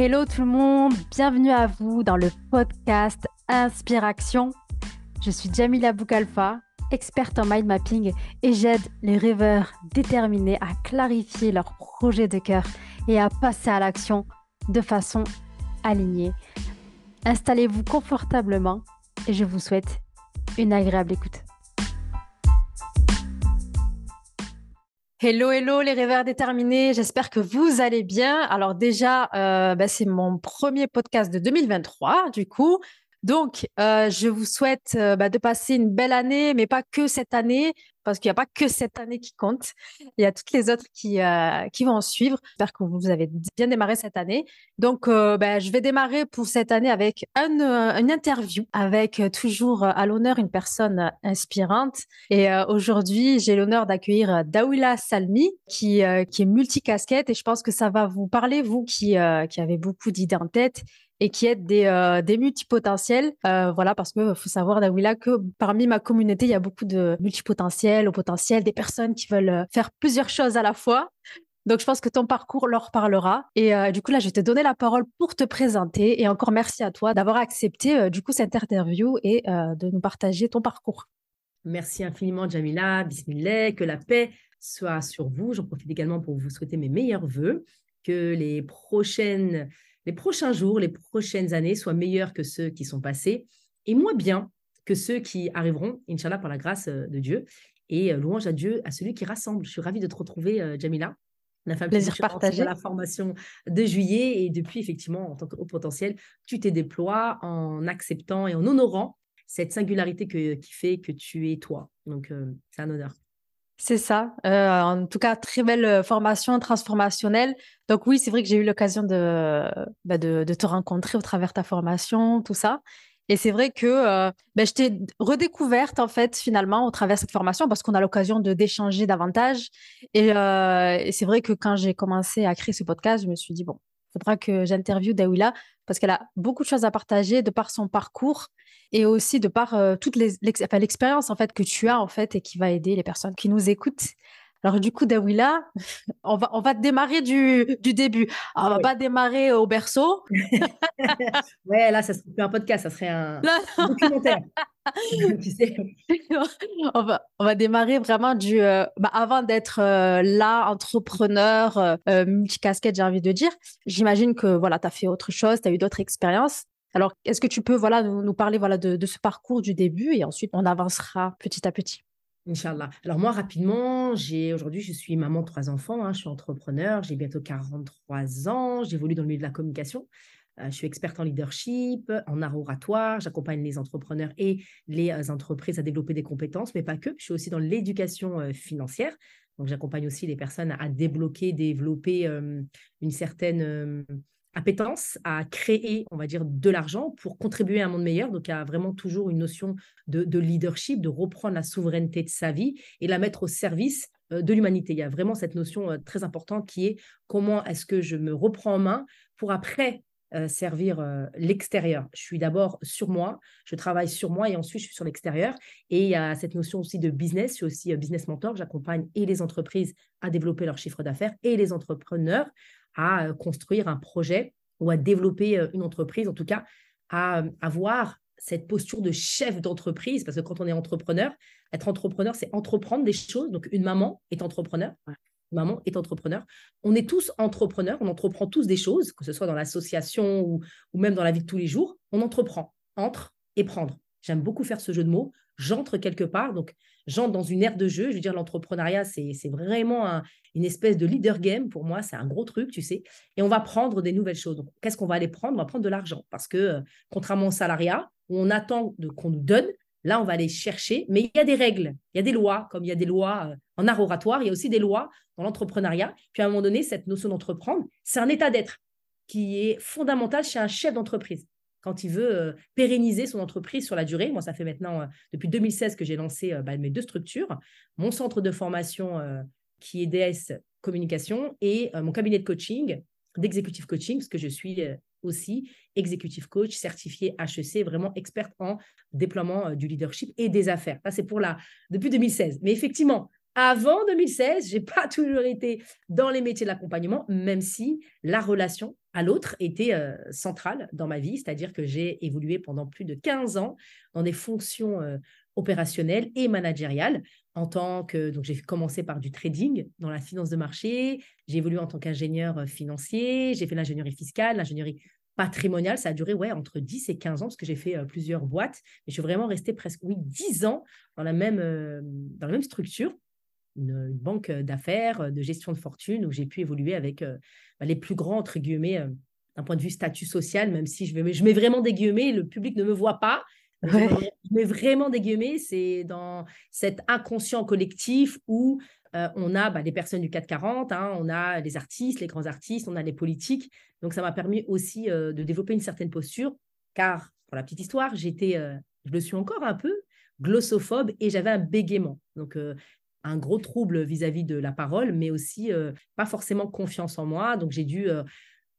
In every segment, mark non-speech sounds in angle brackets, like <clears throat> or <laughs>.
Hello tout le monde, bienvenue à vous dans le podcast Inspiration. Je suis Jamila Boukalfa, experte en mind mapping et j'aide les rêveurs déterminés à clarifier leurs projets de cœur et à passer à l'action de façon alignée. Installez-vous confortablement et je vous souhaite une agréable écoute. Hello, hello les rêveurs déterminés, j'espère que vous allez bien. Alors déjà, euh, bah, c'est mon premier podcast de 2023, du coup. Donc, euh, je vous souhaite euh, bah, de passer une belle année, mais pas que cette année, parce qu'il n'y a pas que cette année qui compte. Il y a toutes les autres qui, euh, qui vont en suivre. J'espère que vous avez bien démarré cette année. Donc, bah, je vais démarrer pour cette année avec une interview, avec toujours à l'honneur une personne inspirante. Et aujourd'hui, j'ai l'honneur d'accueillir Dawila Salmi, qui, qui est multicasquette. Et je pense que ça va vous parler, vous qui, qui avez beaucoup d'idées en tête et qui aident des, euh, des multipotentiels. Euh, voilà, parce qu'il faut savoir, Dawila, que parmi ma communauté, il y a beaucoup de multipotentiels, au potentiel, des personnes qui veulent euh, faire plusieurs choses à la fois. Donc, je pense que ton parcours leur parlera. Et du coup, là, je vais te donner la parole pour te présenter. Et encore merci à toi d'avoir accepté, du coup, cette interview et de nous partager ton parcours. Merci infiniment, Jamila. Bismillah. Que la paix soit sur vous. J'en profite également pour vous souhaiter mes meilleurs voeux. Que les prochaines les prochains jours, les prochaines années soient meilleurs que ceux qui sont passés et moins bien que ceux qui arriveront, Inch'Allah, par la grâce euh, de Dieu. Et euh, louange à Dieu, à celui qui rassemble. Je suis ravie de te retrouver, euh, Jamila. On a fait un plaisir partagé. la formation de juillet et depuis, effectivement, en tant que haut potentiel, tu t'es déploies en acceptant et en honorant cette singularité qui fait que tu es toi. Donc, c'est un honneur. C'est ça. Euh, en tout cas, très belle euh, formation transformationnelle. Donc oui, c'est vrai que j'ai eu l'occasion de, bah, de, te rencontrer au travers de ta formation, tout ça. Et c'est vrai que euh, bah, je t'ai redécouverte en fait finalement au travers de cette formation parce qu'on a l'occasion de d'échanger davantage. Et, et c'est vrai que quand j'ai commencé à créer ce podcast, je me suis dit bon, il faudra que j'interviewe Dawila parce qu'elle a beaucoup de choses à partager de par son parcours et aussi de par euh, toute l'expérience en fait que tu as en fait et qui va aider les personnes qui nous écoutent. Alors du coup, Dawila, <laughs> on va, on va démarrer du, du début. On on va pas démarrer au berceau. <laughs> ouais, là, ça serait plus un podcast, ça serait un <laughs> documentaire. on, va, on va démarrer vraiment du... Euh, bah, avant d'être euh, là, entrepreneur, multicasquette, j'ai envie de dire, j'imagine que voilà, tu as fait autre chose, tu as eu d'autres expériences. Alors, est-ce que tu peux voilà, nous, parler voilà, de, ce parcours du début et ensuite on avancera petit à petit? Inch'Allah. Alors moi, rapidement, j'ai aujourd'hui, je suis maman de trois enfants, hein, je suis entrepreneur, j'ai bientôt 43 ans, j'évolue dans le milieu de la communication. Euh, je suis experte en leadership, en art oratoire, j'accompagne les entrepreneurs et les euh, entreprises à développer des compétences, mais pas que. Je suis aussi dans l'éducation euh, financière. Donc, j'accompagne aussi les personnes à débloquer, développer une certaine appétence à créer, on va dire, de l'argent pour contribuer à un monde meilleur. Donc, il y a vraiment toujours une notion de, leadership, de reprendre la souveraineté de sa vie et la mettre au service euh, de l'humanité. Il y a vraiment cette notion euh, très importante qui est comment est-ce que je me reprends en main pour après euh, servir l'extérieur. Je suis d'abord sur moi, je travaille sur moi et ensuite je suis sur l'extérieur. Et il y a cette notion aussi de business. Je suis aussi business mentor. J'accompagne et les entreprises à développer leur chiffre d'affaires et les entrepreneurs à construire un projet ou à développer une entreprise, en tout cas à avoir cette posture de chef d'entreprise, parce que quand on est entrepreneur, être entrepreneur, c'est entreprendre des choses. Donc, une maman est entrepreneur. maman est entrepreneur. On est tous entrepreneurs, on entreprend tous des choses, que ce soit dans l'association ou, ou même dans la vie de tous les jours. On entreprend, entre et prendre. J'aime beaucoup faire ce jeu de mots. J'entre quelque part, donc j'entre dans une ère de jeu. Je veux dire, l'entrepreneuriat, c'est vraiment une espèce de leader game pour moi. C'est un gros truc, tu sais. Et on va prendre des nouvelles choses. Qu'est-ce qu'on va aller prendre? On va prendre de l'argent. Parce que, euh, contrairement au salariat, où on attend qu'on nous donne, là, on va aller chercher. Mais il y a des règles, il y a des lois, comme il y a des lois euh, en art oratoire, il y a aussi des lois dans l'entrepreneuriat. Puis à un moment donné, cette notion d'entreprendre, c'est un état d'être qui est fondamental chez un chef d'entreprise quand il veut euh, pérenniser son entreprise sur la durée. Moi, ça fait maintenant, euh, depuis 2016 que j'ai lancé euh, bah, mes deux structures, mon centre de formation qui est DS Communication et mon cabinet de coaching, d'exécutif coaching, parce que je suis aussi exécutif coach certifié HEC, vraiment experte en déploiement du leadership et des affaires. Ça, c'est pour la depuis 2016. Mais effectivement, avant 2016, j'ai pas <laughs> toujours été dans les métiers de l'accompagnement, même si la relation à l'autre était euh, centrale dans ma vie, c'est-à-dire que j'ai évolué pendant plus de 15 ans dans des fonctions euh, opérationnelles et managériales. En tant que donc j'ai commencé par du trading dans la finance de marché, j'ai évolué en tant qu'ingénieur euh, financier, j'ai fait l'ingénierie fiscale, l'ingénierie patrimoniale, ça a duré ouais entre 10 et 15 ans parce que j'ai fait plusieurs boîtes, mais je suis vraiment restée presque oui 10 ans dans la même dans la même structure une, banque d'affaires, de gestion de fortune, où j'ai pu évoluer avec euh, bah, les plus grands, entre guillemets, euh, d'un point de vue statut social, même si je, vais, je mets vraiment des guillemets, le public ne me voit pas. Je mets vraiment des guillemets, c'est dans cet inconscient collectif où euh, on a bah, les personnes du 440, hein, on a les artistes, les grands artistes, on a les politiques. Donc, ça m'a permis aussi de développer une certaine posture, car, pour la petite histoire, j'étais, je le suis encore un peu, glossophobe et j'avais un bégaiement. Donc, un gros trouble vis-à-vis de la parole, mais aussi euh, pas forcément confiance en moi. Donc j'ai dû euh,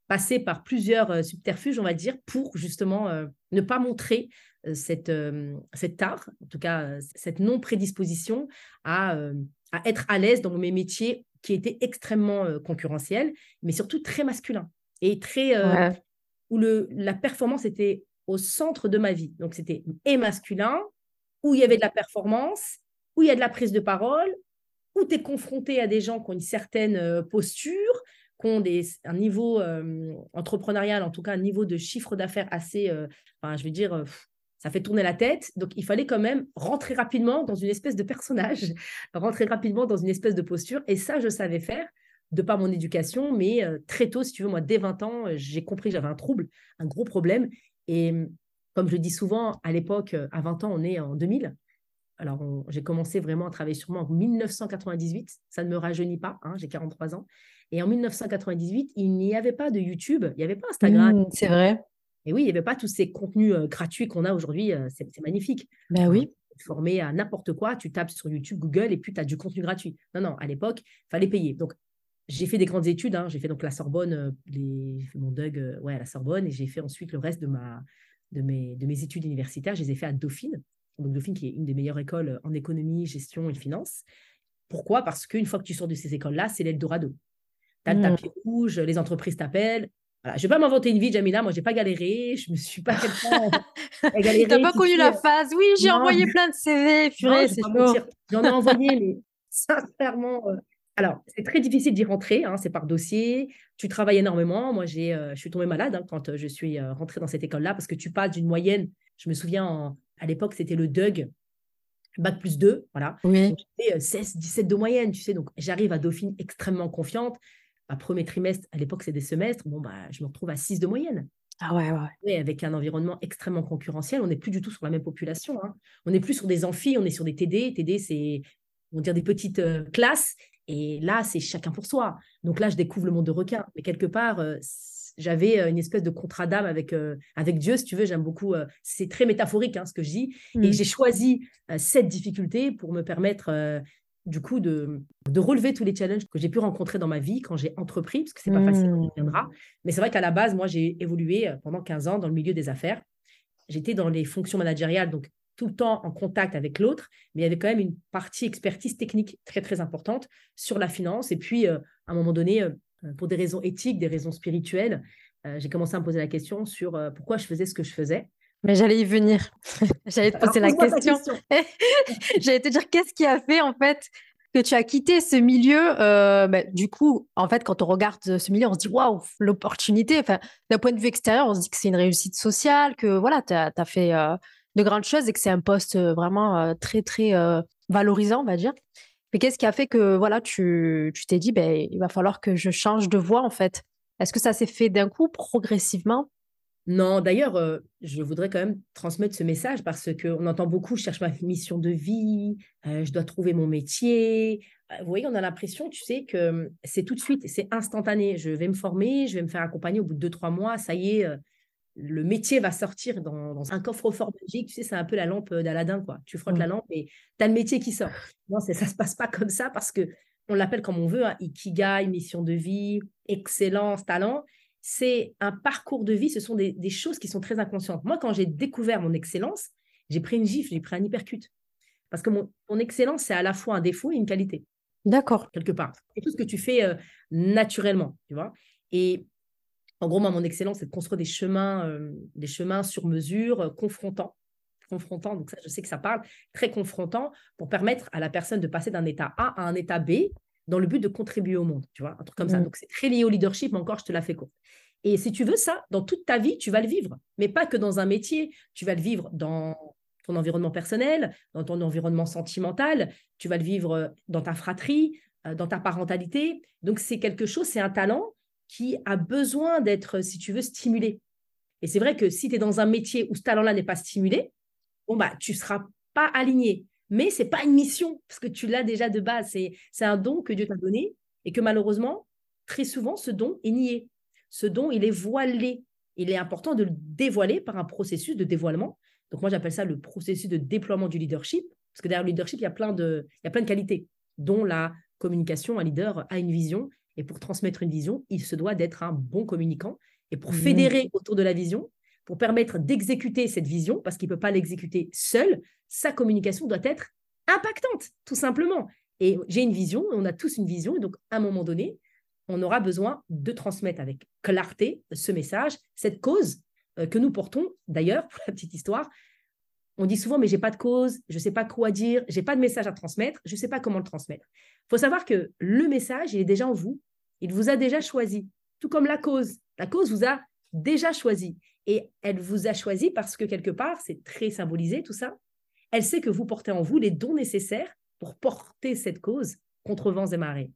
passer par plusieurs euh, subterfuges, on va dire, pour justement ne pas montrer cette, cet art, en tout cas cette non-prédisposition à, à, être à l'aise dans mes métiers qui étaient extrêmement concurrentiels, mais surtout très masculins et très où le, la performance était au centre de ma vie. Donc c'était et masculin, où il y avait de la performance où il y a de la prise de parole, où tu es confronté à des gens qui ont une certaine euh, posture, qui ont des, un niveau euh, entrepreneurial, en tout cas un niveau de chiffre d'affaires assez, euh, enfin, je veux dire, ça fait tourner la tête. Donc, il fallait quand même rentrer rapidement dans une espèce de personnage, <laughs> rentrer rapidement dans une espèce de posture. Et ça, je savais faire de par mon éducation, mais très tôt, si tu veux, moi, dès 20 ans, j'ai compris que j'avais un trouble, un gros problème. Et comme je dis souvent, à l'époque, à 20 ans, on est en 2000. Alors, j'ai commencé vraiment à travailler sur moi en 1998. Ça ne me rajeunit pas, hein, j'ai 43 ans. Et en 1998, il n'y avait pas de YouTube, il n'y avait pas Instagram. Mmh, c'est vrai. Et oui, il n'y avait pas tous ces contenus euh, gratuits qu'on a aujourd'hui. Euh, c'est magnifique. Ben oui. Formé à n'importe quoi, tu tapes sur YouTube, Google, et puis tu as du contenu gratuit. Non, non, à l'époque, il fallait payer. Donc, j'ai fait des grandes études. Hein. J'ai fait donc la Sorbonne, euh, j'ai fait mon DUG ouais, à la Sorbonne, et j'ai fait ensuite le reste de, ma, de, mes, de mes études universitaires. Je les ai fait à Dauphine, donc Dauphine qui est une des meilleures écoles euh, en économie, gestion et finance. Pourquoi? Parce qu'une fois que tu sors de ces écoles-là, c'est l'Eldorado. Tu as le tapis rouge, les entreprises t'appellent. Voilà. Je ne vais pas m'inventer une vie, Jamila. Moi, je n'ai pas galéré. Je ne me suis pas quelqu'un Tu n'as pas connu la phase. Oui, j'ai envoyé plein de CV. c'est J'en ai envoyé, mais <laughs> sincèrement. Euh, alors, c'est très difficile d'y rentrer. Hein, c'est par dossier. Tu travailles énormément. Moi, j'ai, euh, je suis tombée malade hein, quand je suis rentrée dans cette école-là parce que tu passes d'une moyenne. Je me souviens en, à l'époque, c'était le DUG, bac plus 2, voilà. Oui. J'avais 16, 17 de moyenne, tu sais. Donc, j'arrive à Dauphine extrêmement confiante. Ma premier trimestre, à l'époque, c'est des semestres. Bon, bah, je me retrouve à 6 de moyenne. Ah ouais, ouais. avec un environnement extrêmement concurrentiel, on n'est plus du tout sur la même population. Hein. On n'est plus sur des amphis, on est sur des TD. TD, c'est, on dire, des petites euh, classes. Et là, c'est chacun pour soi. Donc là, je découvre le monde de requins. Mais quelque part, euh, j'avais euh, une espèce de contrat d'âme avec, euh, avec Dieu, si tu veux. J'aime beaucoup, euh, c'est très métaphorique hein, ce que je dis. Et mmh. j'ai choisi cette difficulté pour me permettre, du coup, de, de relever tous les challenges que j'ai pu rencontrer dans ma vie quand j'ai entrepris, parce que c'est pas facile, on y viendra. Mmh. Mais c'est vrai qu'à la base, moi, j'ai évolué pendant 15 ans dans le milieu des affaires. J'étais dans les fonctions managériales, donc tout le temps en contact avec l'autre, mais il y avait quand même une partie expertise technique très, très importante sur la finance. Et puis, à un moment donné, pour des raisons éthiques, des raisons spirituelles, euh, j'ai commencé à me poser la question sur euh, pourquoi je faisais ce que je faisais. Mais j'allais y venir. <laughs> j'allais te poser la question. <laughs> j'allais te dire qu'est-ce qui a fait en fait que tu as quitté ce milieu. Bah, du coup, en fait, quand on regarde ce milieu, on se dit waouh, l'opportunité. Enfin, d'un point de vue extérieur, on se dit que c'est une réussite sociale, que voilà, tu as, fait de grandes choses et que c'est un poste vraiment très, très valorisant, on va dire. Mais qu'est-ce qui a fait que voilà, tu t'es dit, ben, il va falloir que je change de voie en fait? Est-ce que ça s'est fait d'un coup, progressivement? Non, d'ailleurs, euh, je voudrais quand même transmettre ce message parce qu'on entend beaucoup, je cherche ma mission de vie, euh, je dois trouver mon métier. Euh, vous voyez, on a l'impression, tu sais, que c'est tout de suite, c'est instantané. Je vais me former, je vais me faire accompagner au bout de deux, trois mois, ça y est, le métier va sortir dans, un coffre-fort magique. Tu sais, c'est un peu la lampe d'Aladin, quoi. Tu frottes la lampe et tu as le métier qui sort. Non, ça ne se passe pas comme ça parce que on l'appelle comme on veut, hein, ikigai, mission de vie, excellence, talent. C'est un parcours de vie, ce sont des, des choses qui sont très inconscientes. Moi, quand j'ai découvert mon excellence, j'ai pris une gifle, j'ai pris un hypercute. Parce que mon, excellence, c'est à la fois un défaut et une qualité. D'accord. Quelque part. Et tout ce que tu fais euh, naturellement, tu vois. Et en gros, moi, mon excellence, c'est de construire des chemins, euh, des chemins sur mesure, euh, confrontants. Confrontants, donc ça, je sais que ça parle, très confrontant pour permettre à la personne de passer d'un état A à un état B dans le but de contribuer au monde, tu vois, un truc comme ça. Mmh. Donc, c'est très lié au leadership, mais encore, je te la fais courte. Et si tu veux ça, dans toute ta vie, tu vas le vivre, mais pas que dans un métier. Tu vas le vivre dans ton environnement personnel, dans ton environnement sentimental, tu vas le vivre euh, dans ta fratrie, dans ta parentalité. Donc, c'est quelque chose, c'est un talent qui a besoin d'être, si tu veux, stimulé. Et c'est vrai que si tu es dans un métier où ce talent-là n'est pas stimulé, bon, bah, tu ne seras pas aligné. Mais ce n'est pas une mission, parce que tu l'as déjà de base. C'est un don que Dieu t'a donné et que malheureusement, très souvent, ce don est nié ce don, il est voilé. Il est important de le dévoiler par un processus de dévoilement. Donc moi, j'appelle ça le processus de déploiement du leadership, parce que derrière le leadership, il y a plein de, il y a plein de qualités, dont la communication. Un leader a une vision, et pour transmettre une vision, il se doit d'être un bon communicant. Et pour mmh. fédérer autour de la vision, pour permettre d'exécuter cette vision, parce qu'il ne peut pas l'exécuter seul, sa communication doit être impactante, tout simplement. Et j'ai une vision, on a tous une vision, et donc à un moment donné, on aura besoin de transmettre avec clarté ce message, cette cause euh, que nous portons. D'ailleurs, pour la petite histoire, on dit souvent, mais j'ai pas de cause, je ne sais pas quoi dire, j'ai pas de message à transmettre, je ne sais pas comment le transmettre. Il faut savoir que le message, il est déjà en vous, il vous a déjà choisi, tout comme la cause. La cause vous a déjà choisi. Et elle vous a choisi parce que quelque part, c'est très symbolisé tout ça. Elle sait que vous portez en vous les dons nécessaires pour porter cette cause contre vents et marées.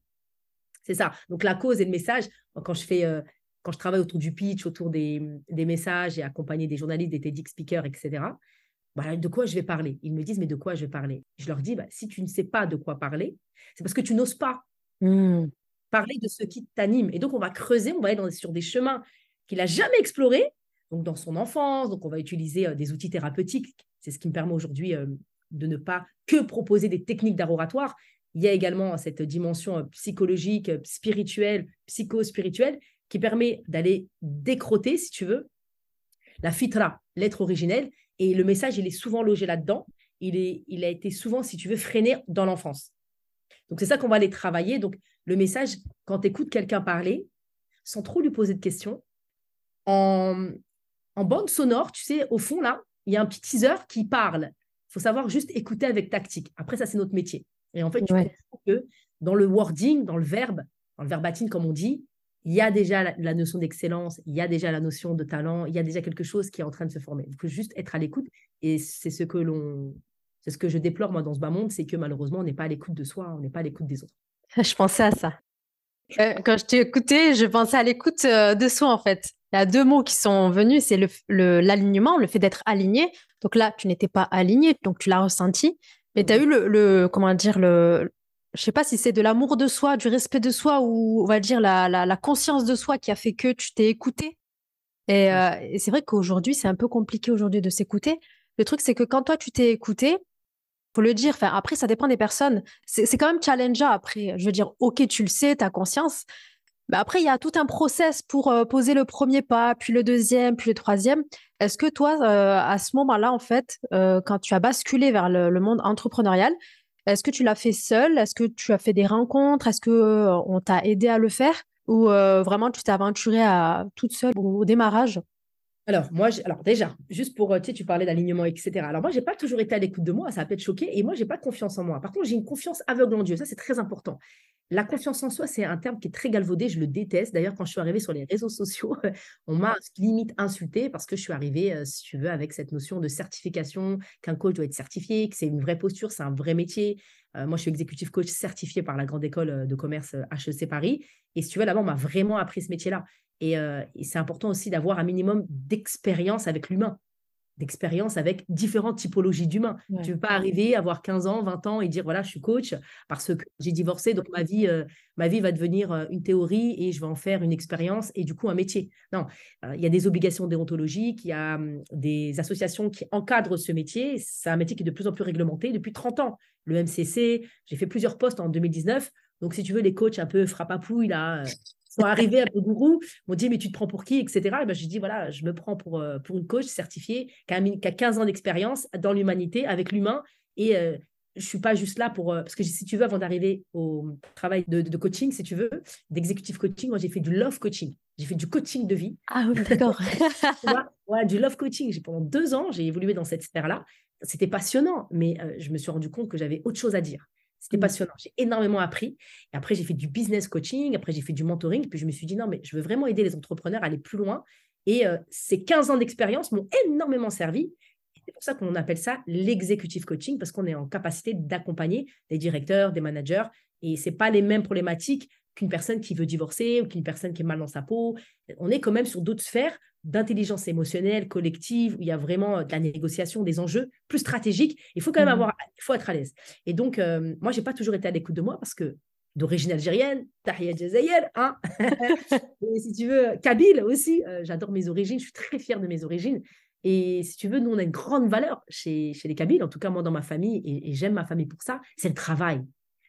C'est ça. Donc la cause et le message, quand je fais, euh, quand je travaille autour du pitch, autour des, messages et accompagner des journalistes, des TEDx speakers, etc. Bah, de quoi je vais parler? Ils me disent mais de quoi je vais parler? Je leur dis bah, si tu ne sais pas de quoi parler, c'est parce que tu n'oses pas mmh. Parler de ce qui t'anime. Et donc on va creuser, on va aller sur des chemins qu'il n'a jamais explorés, donc dans son enfance. Donc on va utiliser euh, des outils thérapeutiques. C'est ce qui me permet aujourd'hui euh, de ne pas que proposer des techniques d'art oratoire, il y a également cette dimension euh, psychologique, euh, spirituelle, psycho-spirituelle, qui permet d'aller décroter, si tu veux, la fitra, l'être originel. Et le message, il est souvent logé là-dedans. Il, est, il a été souvent, si tu veux, freiné dans l'enfance. Donc, c'est ça qu'on va aller travailler. Donc, le message, quand tu écoutes quelqu'un parler, sans trop lui poser de questions, en, en bande sonore, tu sais, au fond, là, il y a un petit teaser qui parle. Il faut savoir juste écouter avec tactique. Après, ça, c'est notre métier. Et en fait, tu comprends que dans le wording, dans le verbe, dans le verbatim, comme on dit, il y a déjà la, notion d'excellence, il y a déjà la notion de talent, il y a déjà quelque chose qui est en train de se former. Il faut juste être à l'écoute. Et c'est ce que l'on, c'est ce que je déplore moi dans ce bas monde, c'est que malheureusement, on n'est pas à l'écoute de soi, on n'est pas à l'écoute des autres. <laughs> Je pensais à ça. Euh, quand je t'ai écouté, je pensais à l'écoute euh, de soi en fait. Il y a deux mots qui sont venus, c'est l'alignement, le, le fait d'être aligné. Donc là, tu n'étais pas aligné, donc tu l'as ressenti. Mais tu as eu le, comment dire, le, je sais pas si c'est de l'amour de soi, du respect de soi ou on va dire la, la, conscience de soi qui a fait que tu t'es écouté. Euh, et, c'est vrai qu'aujourd'hui, c'est un peu compliqué aujourd'hui de s'écouter. Le truc, c'est que quand toi, tu t'es écouté, faut le dire, enfin, après, ça dépend des personnes. C'est quand même challengeant après. Je veux dire, OK, tu le sais, tu as conscience, bah, après, il y a tout un process pour euh, poser le premier pas, puis le deuxième, puis le troisième. Est-ce que toi, euh, à ce moment-là, en fait, euh, quand tu as basculé vers le, monde entrepreneurial, est-ce que tu l'as fait seul Est-ce que tu as fait des rencontres? Est-ce que on t'a aidé à le faire? Ou vraiment tu t'es aventuré à toute seule au démarrage? Alors, moi, alors déjà, juste pour, tu sais, tu parlais d'alignement, etc. Alors, moi, je n'ai pas toujours été à l'écoute de moi, ça a peut-être choqué, et moi, je n'ai pas confiance en moi. Par contre, j'ai une confiance aveugle en Dieu, ça, c'est très important. La confiance en soi, c'est un terme qui est très galvaudé, je le déteste. D'ailleurs, quand je suis arrivée sur les réseaux sociaux, <laughs> on m'a limite insulté parce que je suis arrivée, euh, si tu veux, avec cette notion de certification, qu'un coach doit être certifié, que c'est une vraie posture, c'est un vrai métier. Euh, moi, je suis exécutif coach certifié par la grande école euh, de commerce HEC Paris. Et si tu veux, là-bas, on m'a vraiment appris ce métier-là. et c'est important aussi d'avoir un minimum d'expérience avec l'humain d'expérience avec différentes typologies d'humains. Tu ne veux pas arriver, avoir 15 ans, 20 ans et dire voilà, je suis coach parce que j'ai divorcé, donc ma vie, euh, ma vie va devenir euh, une théorie et je vais en faire une expérience et du coup un métier. Non, euh, il y a des obligations déontologiques, il y a hum, des associations qui encadrent ce métier. C'est un métier qui est de plus en plus réglementé depuis 30 ans. Le MCC, j'ai fait plusieurs postes en 2019. Donc, si tu veux, les coachs un peu frappapouille, là, sont arrivés à gourou, m'ont dit mais tu te prends pour qui, etc. Et ben, je dis voilà, je me prends pour, euh, pour une coach certifiée qui a, 15 ans d'expérience dans l'humanité avec l'humain et, euh, je suis pas juste là pour. euh, parce que si tu veux, avant d'arriver au travail de, de coaching, si tu veux, d'executive coaching, moi, j'ai fait du love coaching. J'ai fait du coaching de vie. Ah oui, d'accord. <laughs> Ouais, du love coaching. J'ai, pendant deux ans, j'ai évolué dans cette sphère-là. C'était passionnant, mais euh, je me suis rendu compte que j'avais autre chose à dire. C'était Mm. passionnant. J'ai énormément appris. Et après, j'ai fait du business coaching. Après, j'ai fait du mentoring. Puis je me suis dit, non, mais je veux vraiment aider les entrepreneurs à aller plus loin. Et euh, ces 15 ans d'expérience m'ont énormément servi. C'est pour ça qu'on appelle ça l'executive coaching, parce qu'on est en capacité d'accompagner des directeurs, des managers. Et ce pas les mêmes problématiques qu'une personne qui veut divorcer ou qu'une personne qui est mal dans sa peau. On est quand même sur d'autres sphères d'intelligence émotionnelle, collective, où il y a vraiment euh, de la négociation, des enjeux plus stratégiques. Il faut quand même Mhm. avoir, il faut être à l'aise. Et donc, euh, moi, j'ai pas toujours été à l'écoute de moi parce que d'origine algérienne, Tahia Jazaïel, hein <laughs> Et si tu veux, Kabyle aussi, euh, j'adore mes origines, je suis très fière de mes origines. Et si tu veux, nous, on a une grande valeur chez, chez les Kabyles, en tout cas moi dans ma famille, et, et j'aime ma famille pour ça, c'est le travail,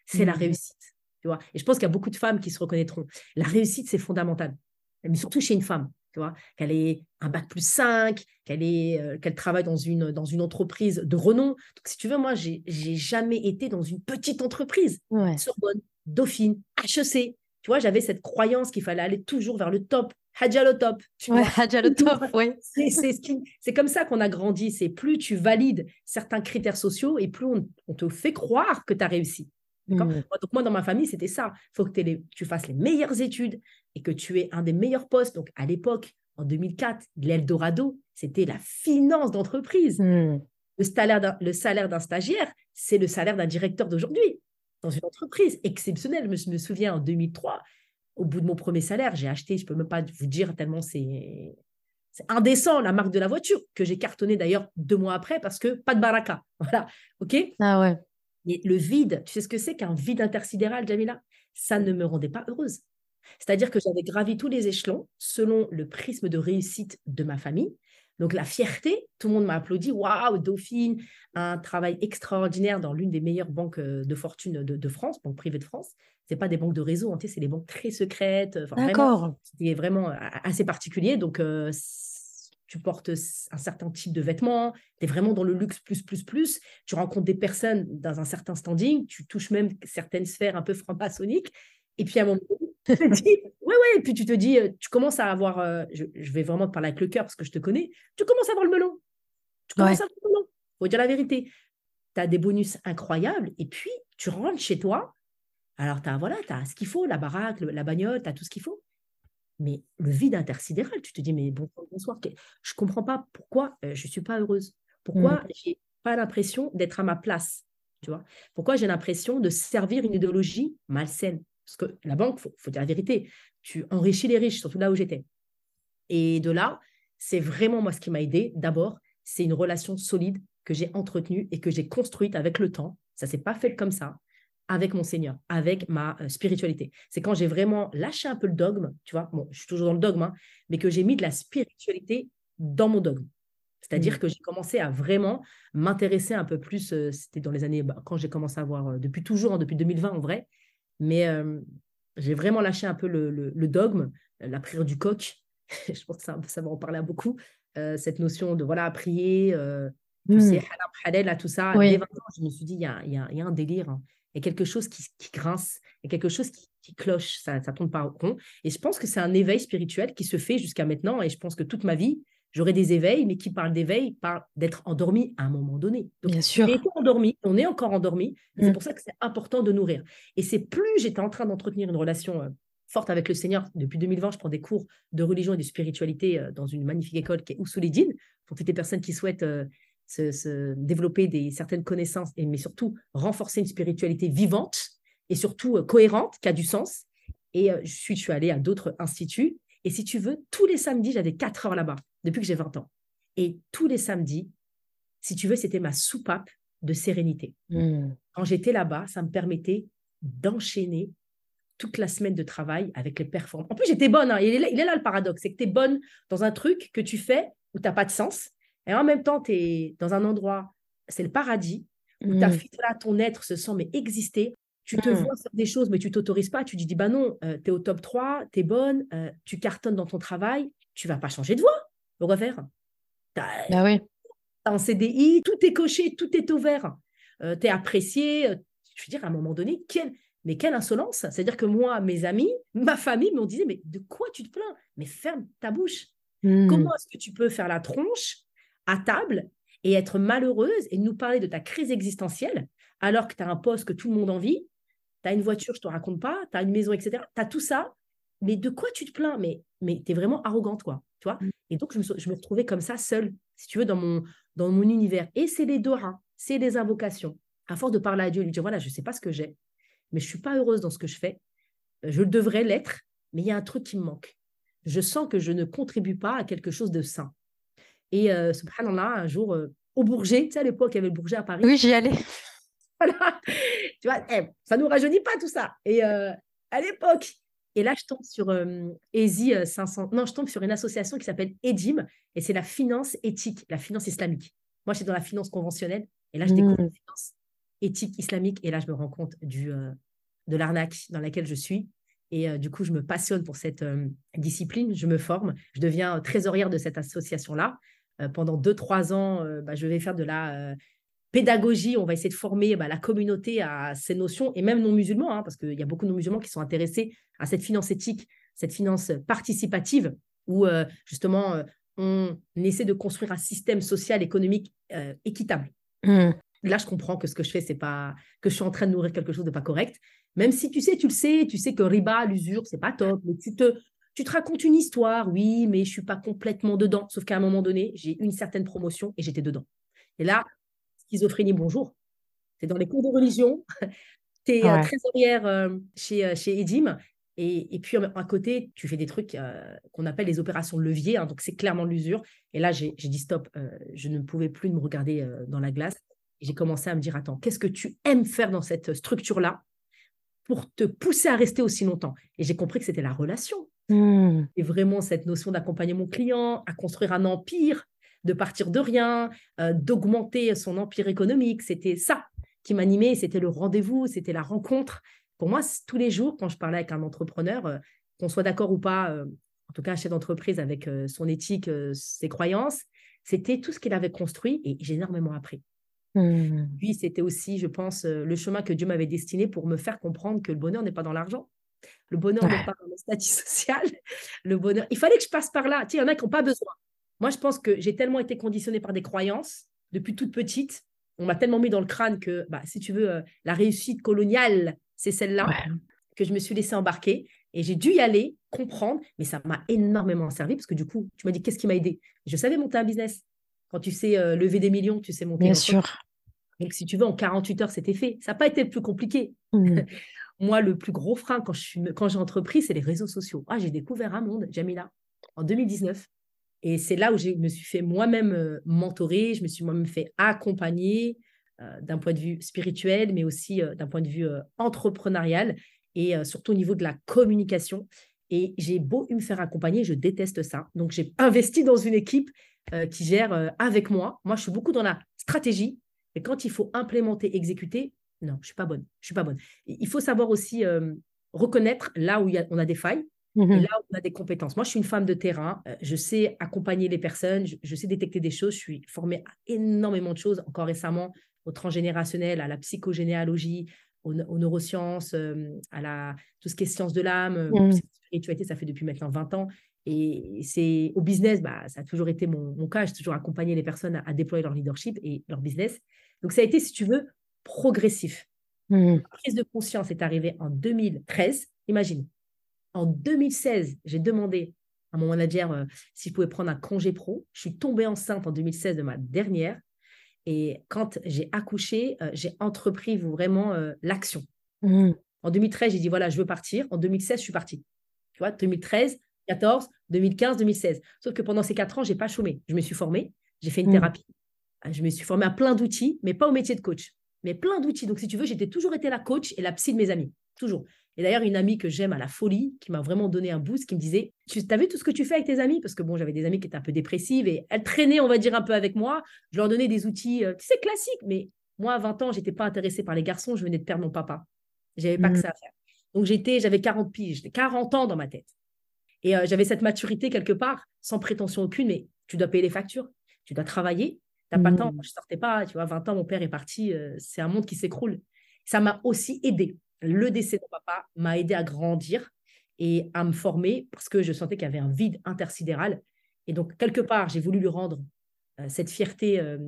c'est la Mhm. réussite. Tu vois et je pense qu'il y a beaucoup de femmes qui se reconnaîtront. La réussite, c'est fondamental, mais surtout chez une femme, tu vois, qu'elle ait un bac plus 5, qu'elle ait, euh, qu'elle travaille dans une, dans une entreprise de renom. Donc, si tu veux, moi, j'ai jamais été dans une petite entreprise. Ouais. Sorbonne, Dauphine, HEC. Tu vois, j'avais cette croyance qu'il fallait aller toujours vers le top, Hadja le top. tu Ouais, vois. <laughs> Hadja le <laughs> top, oui. C'est comme ça qu'on a grandi. C'est plus tu valides certains critères sociaux et plus on, on te fait croire que tu as réussi. D'accord? Mm. Moi, Donc, moi, dans ma famille, c'était ça. Il faut que les- tu fasses les meilleures études et que tu aies un des meilleurs postes. Donc, à l'époque, en 2004, l'Eldorado, c'était la finance d'entreprise. Mm. Le salaire d'un- le salaire d'un stagiaire, c'est le salaire d'un directeur d'aujourd'hui dans une entreprise exceptionnelle. Je me, souviens en 2003, au bout de mon premier salaire, j'ai acheté, je ne peux même pas vous dire tellement c'est c'est indécent la marque de la voiture que j'ai cartonné d'ailleurs deux mois après parce que pas de baraka. <laughs> Voilà, ok? Ah ouais. Mais le vide, tu sais ce que c'est qu'un vide intersidéral, Jamila? Ça ne me rendait pas heureuse. C'est-à-dire que j'avais gravi tous les échelons selon le prisme de réussite de ma famille. Donc la fierté, tout le monde m'a applaudi. Waouh, Dauphine, un travail extraordinaire dans l'une des meilleures banques euh, de fortune de, de France, banque privée de France. C'est pas des banques de réseau, hein, c'est des banques très secrètes. D'accord. c'était vraiment euh, assez particulier. Donc, euh, tu portes un certain type de vêtements, tu es vraiment dans le luxe plus, plus, plus. Tu rencontres des personnes dans un certain standing, tu touches même certaines sphères un peu franc-maçonniques. Et puis, à un moment tu te dis, <laughs> ouais, ouais, et puis tu te dis, euh, tu commences à avoir, euh, je, je vais vraiment te parler avec le cœur parce que je te connais, tu commences à avoir le melon. Tu commences Ouais. à avoir le melon. faut dire la vérité. Tu as des bonus incroyables et puis tu rentres chez toi. Alors, tu as, voilà, as ce qu'il faut, la baraque, le- la bagnole, tu as tout ce qu'il faut. Mais le vide intersidéral, tu te dis, mais bon, bonsoir, que- je ne comprends pas pourquoi euh, je ne suis pas heureuse. Pourquoi je n'ai pas l'impression d'être à ma place. Tu vois? Pourquoi j'ai l'impression de servir une idéologie malsaine? Parce que la banque, il faut, faut dire la vérité, tu enrichis les riches, surtout là où j'étais. Et de là, c'est vraiment moi ce qui m'a aidé. D'abord, c'est une relation solide que j'ai entretenue et que j'ai construite avec le temps. Ça s'est pas fait comme ça avec mon Seigneur, avec ma euh, spiritualité. C'est quand j'ai vraiment lâché un peu le dogme, tu vois, bon, je suis toujours dans le dogme, hein, mais que j'ai mis de la spiritualité dans mon dogme. C'est-à-dire Mm. que j'ai commencé à vraiment m'intéresser un peu plus, euh, c'était dans les années, bah, quand j'ai commencé à voir, euh, depuis toujours, hein, depuis 2020 en vrai, mais j'ai vraiment lâché un peu le, le- le dogme, la prière du coq, <laughs> je pense que ça, ça va en parler à beaucoup, cette notion de, voilà, prier, euh, tu Mm. sais, halal, halal, là, tout ça. Oui. Dès 20 ans, je me suis dit, il y a, il y a- il y a un délire, hein. Il y a quelque chose qui, qui grince, il y a quelque chose qui, qui cloche, ça ne tourne pas rond. Et je pense que c'est un éveil spirituel qui se fait jusqu'à maintenant. Et je pense que toute ma vie, j'aurai des éveils, mais qui parlent d'éveil, parlent d'être endormi à un moment donné. Donc, Bien sûr. été endormi, on est encore endormi. et Mm. C'est pour ça que c'est important de nourrir. Et c'est plus j'étais en train d'entretenir une relation euh, forte avec le Seigneur. Depuis 2020, je prends des cours de religion et de spiritualité euh, dans une magnifique école qui est Ousouledine, pour toutes les personnes qui souhaitent euh, se, se développer des, certaines connaissances, et, mais surtout renforcer une spiritualité vivante et surtout euh, cohérente, qui a du sens. Et euh, je, suis, je suis allée à d'autres instituts. Et si tu veux, tous les samedis, j'avais 4 heures là-bas, depuis que j'ai 20 ans. Et tous les samedis, si tu veux, c'était ma soupape de sérénité. Mm. Quand j'étais là-bas, ça me permettait d'enchaîner toute la semaine de travail avec les performances. En plus, j'étais bonne. hein. Il, est là, il est là le paradoxe. C'est que tu es bonne dans un truc que tu fais où tu n'as pas de sens. Et en même temps, tu es dans un endroit, c'est le paradis, où ta Mm. fille, là, ton être se sent mais exister. Tu te Mm. vois faire des choses, mais tu t'autorises pas. Tu te dis, bah non, tu es au top 3, tu es bonne, euh, tu cartonnes dans ton travail, tu vas pas changer de voie. Tu as, Bah oui. un CDI, tout est coché, tout est ouvert. euh, tu es apprécié. Je veux dire, à un moment donné, mais quelle insolence C'est-à-dire que moi, mes amis, <laughs> ma famille m'ont dit, mais de quoi tu te plains? Mais ferme ta bouche. Hmm. Comment est-ce que tu peux faire la tronche à table et être malheureuse et nous parler de ta crise existentielle alors que tu as un poste que tout le monde envie, tu as une voiture, je ne te raconte pas, tu as une maison, etc. Tu as tout ça, mais de quoi tu te plains? Mais, mais tu es vraiment arrogante, quoi. Tu vois? Et donc, je me, je me, retrouvais comme ça, seule, si tu veux, dans mon, dans mon univers. Et c'est les Dora, c'est les invocations. À force de parler à Dieu, lui dire, voilà, je ne sais pas ce que j'ai, mais je ne suis pas heureuse dans ce que je fais. Je devrais l'être, mais il y a un truc qui me manque. Je sens que je ne contribue pas à quelque chose de sain. Et euh, subhanallah, un jour, euh, au Bourget, tu sais, à l'époque, il y avait le Bourget à Paris. Oui, j'y allais. <laughs> Voilà. tu vois, eh, ça ne nous rajeunit pas tout ça. Et euh, à l'époque, et là, je tombe sur euh, ESI 500. Non, je tombe sur une association qui s'appelle EDIM, et c'est la finance éthique, la finance islamique. Moi, j'étais dans la finance conventionnelle, et là, je découvre la finance éthique islamique, et là, je me rends compte du, de l'arnaque dans laquelle je suis. Et du coup, je me passionne pour cette discipline, je me forme, je deviens trésorière de cette association-là. Pendant deux, trois ans, bah, je vais faire de la pédagogie, on va essayer de former bah, la communauté à ces notions, et même non-musulmans, hein, parce qu'il y a beaucoup de non-musulmans qui sont intéressés à cette finance éthique, cette finance participative, où justement, on essaie de construire un système social, économique équitable. Mmh. Là, je comprends que ce que je fais, c'est pas que je suis en train de nourrir quelque chose de pas correct. Même si tu sais, tu le sais, tu sais que riba, l'usure, c'est pas top, mais tu te, tu te racontes une histoire, oui, mais je suis pas complètement dedans. Sauf qu'à un moment donné, j'ai une certaine promotion et j'étais dedans. Et là, schizophrénie, bonjour. Tu es dans les cours de religion, <laughs> tu es euh, trésorière euh, chez, euh, chez Edim, et, et, puis à côté, tu fais des trucs qu'on appelle les opérations levier, hein, donc c'est clairement l'usure. Et là, j'ai dit stop, je ne pouvais plus me regarder dans la glace. J'ai commencé à me dire, attends, qu'est-ce que tu aimes faire dans cette structure-là pour te pousser à rester aussi longtemps? Et j'ai compris que c'était la relation. Mmh. Et vraiment cette notion d'accompagner mon client, à construire un empire, de partir de rien, euh, d'augmenter son empire économique. C'était ça qui m'animait, c'était le rendez-vous, c'était la rencontre. Pour moi, tous les jours, quand je parlais avec un entrepreneur, euh, qu'on soit d'accord ou pas, euh, en tout cas un chef d'entreprise avec son éthique, ses croyances, c'était tout ce qu'il avait construit et j'ai énormément appris. Mmh. Puis c'était aussi, je pense, le chemin que Dieu m'avait destiné pour me faire comprendre que le bonheur n'est pas dans l'argent. Le bonheur n'est pas dans le statut <laughs> social. Le bonheur, il fallait que je passe par là. Tu sais, il y en a qui n'ont pas besoin. Moi, je pense que j'ai tellement été conditionnée par des croyances depuis toute petite. On m'a tellement mis dans le crâne que, bah, si tu veux, euh, la réussite coloniale, c'est celle-là que je me suis laissée embarquer. Et j'ai dû y aller, comprendre, mais ça m'a énormément servi parce que du coup, tu m'as dit qu'est-ce qui m'a aidé? Je savais monter un business. Quand tu sais euh, lever des millions, tu sais monter. Bien sûr. Donc, si tu veux, en 48 heures, c'était fait. Ça n'a pas été le plus compliqué. Mmh. <laughs> Moi, le plus gros frein quand, je quand j'ai entrepris, c'est les réseaux sociaux. Ah, j'ai découvert un monde, Jamila, en 2019. Et c'est là où je me suis fait moi-même euh, mentorer, je me suis moi-même fait accompagner euh, d'un point de vue spirituel, mais aussi d'un point de vue entrepreneurial et surtout au niveau de la communication. Et j'ai beau me faire accompagner, je déteste ça. Donc, j'ai investi dans une équipe euh, qui gère euh, avec moi. Moi, je suis beaucoup dans la stratégie. Et quand il faut implémenter, exécuter, non, je suis pas bonne. Je suis pas bonne. Il faut savoir aussi euh, reconnaître là où on a des failles mmh et là où on a des compétences. Moi, je suis une femme de terrain. je sais accompagner les personnes. Je, sais détecter des choses. Je suis formée à énormément de choses. Encore récemment, au transgénérationnel, à la psychogénéalogie, aux, neurosciences, à la, tout ce qui est sciences de l'âme, mmh. spiritualité, ça fait depuis maintenant 20 ans. Et c'est au business, bah, ça a toujours été mon, cas. J'ai toujours accompagné les personnes à, déployer leur leadership et leur business. Donc, ça a été, si tu veux, progressif. Mmh. La prise de conscience est arrivée en 2013. Imagine, en 2016, j'ai demandé à mon manager euh, si je pouvais prendre un congé pro. Je suis tombée enceinte en 2016 de ma dernière. Et quand j'ai accouché, euh, j'ai entrepris vraiment euh, l'action. Mmh. En 2013, j'ai dit voilà, je veux partir. En 2016, je suis partie. Tu vois, 2013, 2014, 2015, 2016. Sauf que pendant ces quatre ans, je n'ai pas chômé. Je me suis formée, j'ai fait une mmh. thérapie. Je me suis formée à plein d'outils, mais pas au métier de coach. Mais plein d'outils. Donc, si tu veux, j'étais toujours été la coach et la psy de mes amis. Toujours. Et d'ailleurs, une amie que j'aime à la folie, qui m'a vraiment donné un boost, qui me disait Tu as vu tout ce que tu fais avec tes amis? Parce que bon, j'avais des amis qui étaient un peu dépressives et elles traînaient, on va dire, un peu avec moi. Je leur donnais des outils, euh, tu sais, classiques. Mais moi, à 20 ans, je n'étais pas intéressée par les garçons. Je venais de perdre mon papa. Je n'avais pas que mmh. ça à faire. Donc, j'étais, j'avais 40 piges, 40 ans dans ma tête. Et euh, j'avais cette maturité quelque part, sans prétention aucune, mais tu dois payer les factures, tu dois travailler, Tu n'as pas le temps. Mmh. je ne sortais pas. Tu vois, 20 ans, mon père est parti. Euh, c'est un monde qui s'écroule. Ça m'a aussi aidé. Le décès de mon papa m'a aidé à grandir et à me former parce que je sentais qu'il y avait un vide intersidéral. Et donc, quelque part, j'ai voulu lui rendre euh, cette fierté. Euh,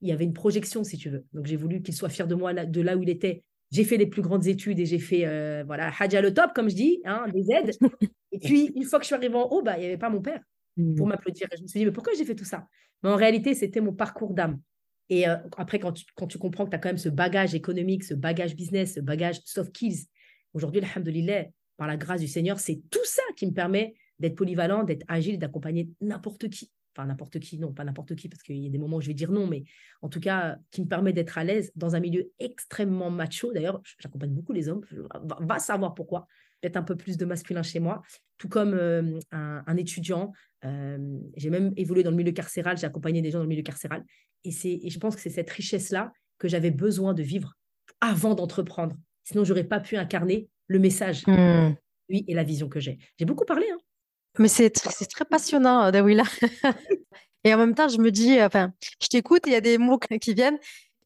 il y avait une projection, si tu veux. Donc, j'ai voulu qu'il soit fier de moi, de là où il était. J'ai fait les plus grandes études et j'ai fait, voilà, Hadja le top, comme je dis, hein, des aides. <laughs> et puis, une fois que je suis arrivée en haut, bah, il n'y avait pas mon père pour mmh. m'applaudir. je me suis dit, mais pourquoi j'ai fait tout ça? Mais en réalité, c'était mon parcours d'âme. Et après, quand tu, quand tu comprends que tu as quand même ce bagage économique, ce bagage business, ce bagage soft skills, aujourd'hui, alhamdoulilah, par la grâce du Seigneur, c'est tout ça qui me permet d'être polyvalent, d'être agile, d'accompagner n'importe qui. Enfin, n'importe qui, non, pas n'importe qui, parce qu'il y a des moments où je vais dire non, mais en tout cas, qui me permet d'être à l'aise dans un milieu extrêmement macho. D'ailleurs, j'accompagne beaucoup les hommes, va, savoir pourquoi. Peut-être un peu plus de masculin chez moi, tout comme euh, un, étudiant. Euh, j'ai même évolué dans le milieu carcéral, j'ai accompagné des gens dans le milieu carcéral. Et, et je pense que c'est cette richesse-là que j'avais besoin de vivre avant d'entreprendre. Sinon, j'aurais pas pu incarner le message, mmh. oui, et la vision que j'ai. J'ai beaucoup parlé. Hein. Mais c'est très passionnant, euh, Dawila. <laughs> et en même temps, je me dis, enfin, je t'écoute, il y a des mots <laughs> qui viennent.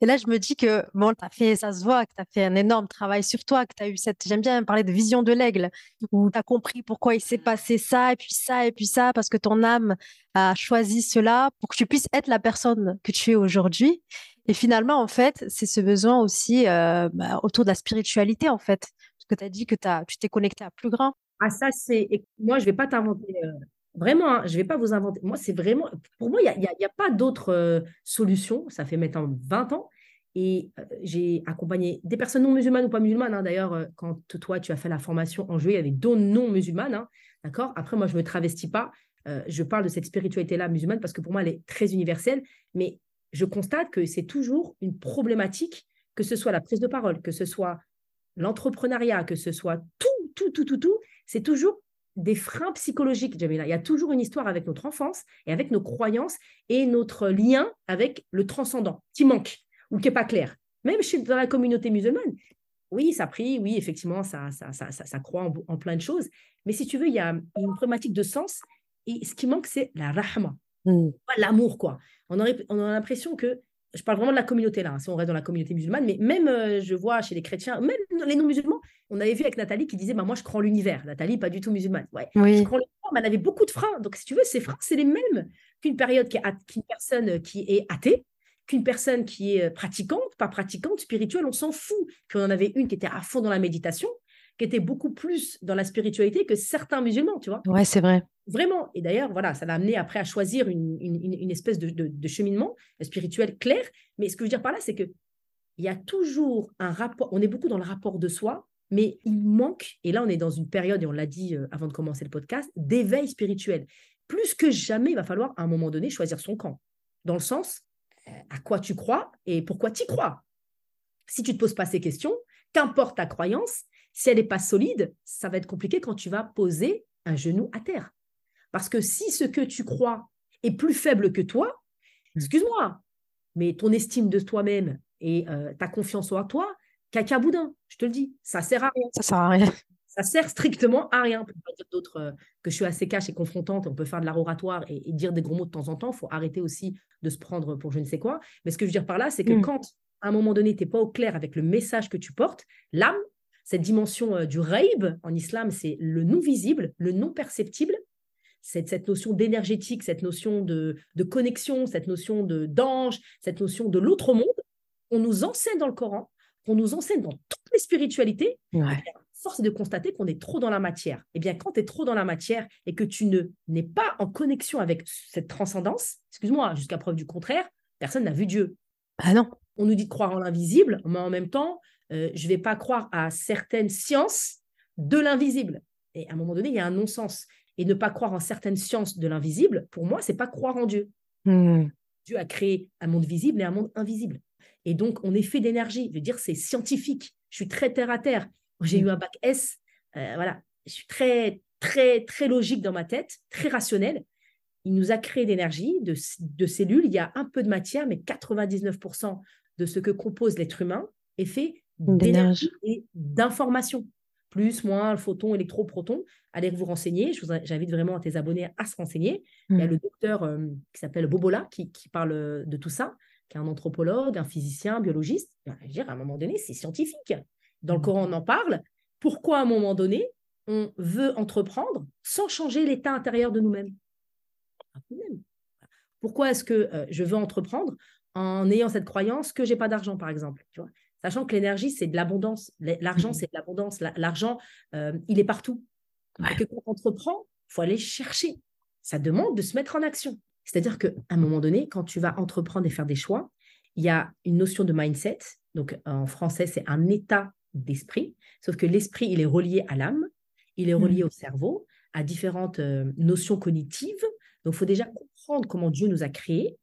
Et là, je me dis que, bon, as fait, ça se voit, que tu as fait un énorme travail sur toi, que tu as eu cette, j'aime bien parler de vision de l'aigle, où tu as compris pourquoi il s'est passé ça, et puis ça, et puis ça, parce que ton âme a choisi cela pour que tu puisses être la personne que tu es aujourd'hui. Et finalement, en fait, c'est ce besoin aussi euh, bah, autour de la spiritualité, en fait que tu as dit que as, tu t'es connecté à plus grand. Ah, ça, c'est. Moi, je ne vais pas t'inventer. Euh, vraiment, hein, je ne vais pas vous inventer. Moi, c'est vraiment. Pour moi, il n'y a, a, pas d'autre euh, solution. Ça fait maintenant 20 ans. Et euh, j'ai accompagné des personnes non musulmanes ou pas musulmanes. Hein. D'ailleurs, quand toi, tu as fait la formation en juillet, il y avait d'autres non musulmanes. Hein. D'accord? Après, moi, je ne me travestis pas. je parle de cette spiritualité-là musulmane parce que pour moi, elle est très universelle. Mais je constate que c'est toujours une problématique, que ce soit la prise de parole, que ce soit l'entrepreneuriat, que ce soit tout, tout, tout, tout, tout, c'est toujours des freins psychologiques, Jamila. Il y a toujours une histoire avec notre enfance et avec nos croyances et notre lien avec le transcendant qui manque ou qui n'est pas clair. Même chez, dans la communauté musulmane, oui, ça prie, oui, effectivement, ça, ça, ça, ça, croit en, plein de choses. Mais si tu veux, il y a une problématique de sens et ce qui manque, c'est la rahma, mm. l'amour, quoi. On, aurait, on a l'impression que je parle vraiment de la communauté là, hein, si on reste dans la communauté musulmane, mais même euh, je vois chez les chrétiens, même les non-musulmans, on avait vu avec Nathalie qui disait bah, Moi, je crois en l'univers. Nathalie, pas du tout musulmane. Ouais, oui. Je crois en l'univers, mais elle avait beaucoup de freins. Donc, si tu veux, ces freins, c'est les mêmes qu'une période qui qu'une personne qui est athée, qu'une personne qui est pratiquante, pas pratiquante, spirituelle, on s'en fout. Puis on en avait une qui était à fond dans la méditation, qui était beaucoup plus dans la spiritualité que certains musulmans, tu vois. Ouais, c'est vrai. Vraiment. Et d'ailleurs, voilà, ça l'a amené après à choisir une, une, espèce de, de, cheminement spirituel clair. Mais ce que je veux dire par là, c'est que il y a toujours un rapport, on est beaucoup dans le rapport de soi, mais il manque, et là on est dans une période, et on l'a dit euh, avant de commencer le podcast, d'éveil spirituel. Plus que jamais, il va falloir à un moment donné choisir son camp. Dans le sens, euh, à quoi tu crois et pourquoi tu crois. Si tu ne te poses pas ces questions, qu'importe ta croyance, si elle n'est pas solide, ça va être compliqué quand tu vas poser un genou à terre. Parce que si ce que tu crois est plus faible que toi, hmm. excuse-moi, mais ton estime de toi-même et euh, ta confiance en toi, caca boudin, je te le dis, ça sert à rien. Ça sert à rien. Ça sert strictement à rien. Pour pas dire d'autres euh, que je suis assez cash et confrontante, on peut faire de l'art oratoire et, dire des gros mots de temps en temps. Il faut arrêter aussi de se prendre pour je ne sais quoi. Mais ce que je veux dire par là, c'est que hmm. quand à un moment donné, tu n'es pas au clair avec le message que tu portes, l'âme, cette dimension euh, du raib en islam, c'est le non visible, le non perceptible. Cette, cette notion d'énergétique, cette notion de, connexion, cette notion de d'ange, cette notion de l'autre monde, on nous enseigne dans le Coran, qu'on nous enseigne dans toutes les spiritualités. force est de constater qu'on est trop dans la matière. Eh bien, quand tu es trop dans la matière et que tu ne n'es pas en connexion avec cette transcendance, excuse-moi, jusqu'à preuve du contraire, personne n'a vu Dieu. Ah non. On nous dit de croire en l'invisible, mais en même temps, euh, je ne vais pas croire à certaines sciences de l'invisible. Et à un moment donné, il y a un non-sens. Et ne pas croire en certaines sciences de l'invisible, pour moi, c'est pas croire en Dieu. Hmm. Dieu a créé un monde visible et un monde invisible. Et donc, on est fait d'énergie. Je veux dire, c'est scientifique. Je suis très terre à terre. J'ai hmm. eu un bac S. Euh, voilà. Je suis très, très, très logique dans ma tête, très rationnel. Il nous a créé d'énergie, de, de cellules. Il y a un peu de matière, mais 99% de ce que compose l'être humain est fait d'énergie et d'information. plus, moins, photon, électro, proton. Allez vous renseigner. J'invite vraiment tes abonnés à se renseigner. Il y a mmh. le docteur euh, qui s'appelle Bobola qui, parle de tout ça, qui est un anthropologue, un physicien, biologiste. Ben, je veux dire, à un moment donné, c'est scientifique. Dans le mmh. Coran, on en parle. Pourquoi, à un moment donné, on veut entreprendre sans changer l'état intérieur de nous-mêmes? Pourquoi est-ce que euh, je veux entreprendre en ayant cette croyance que j'ai pas d'argent, par exemple tu vois? Sachant que l'énergie, c'est de l'abondance. L'argent, mmh. c'est de l'abondance. L'argent, euh, il est partout. Et que quand on entreprend, il faut aller chercher. Ça demande de se mettre en action. C'est-à-dire qu'à un moment donné, quand tu vas entreprendre et faire des choix, il y a une notion de mindset. Donc, en français, c'est un état d'esprit. Sauf que l'esprit, il est relié à l'âme, il est relié mmh. au cerveau, à différentes euh, notions cognitives. Donc, il faut déjà comprendre comment Dieu nous a créés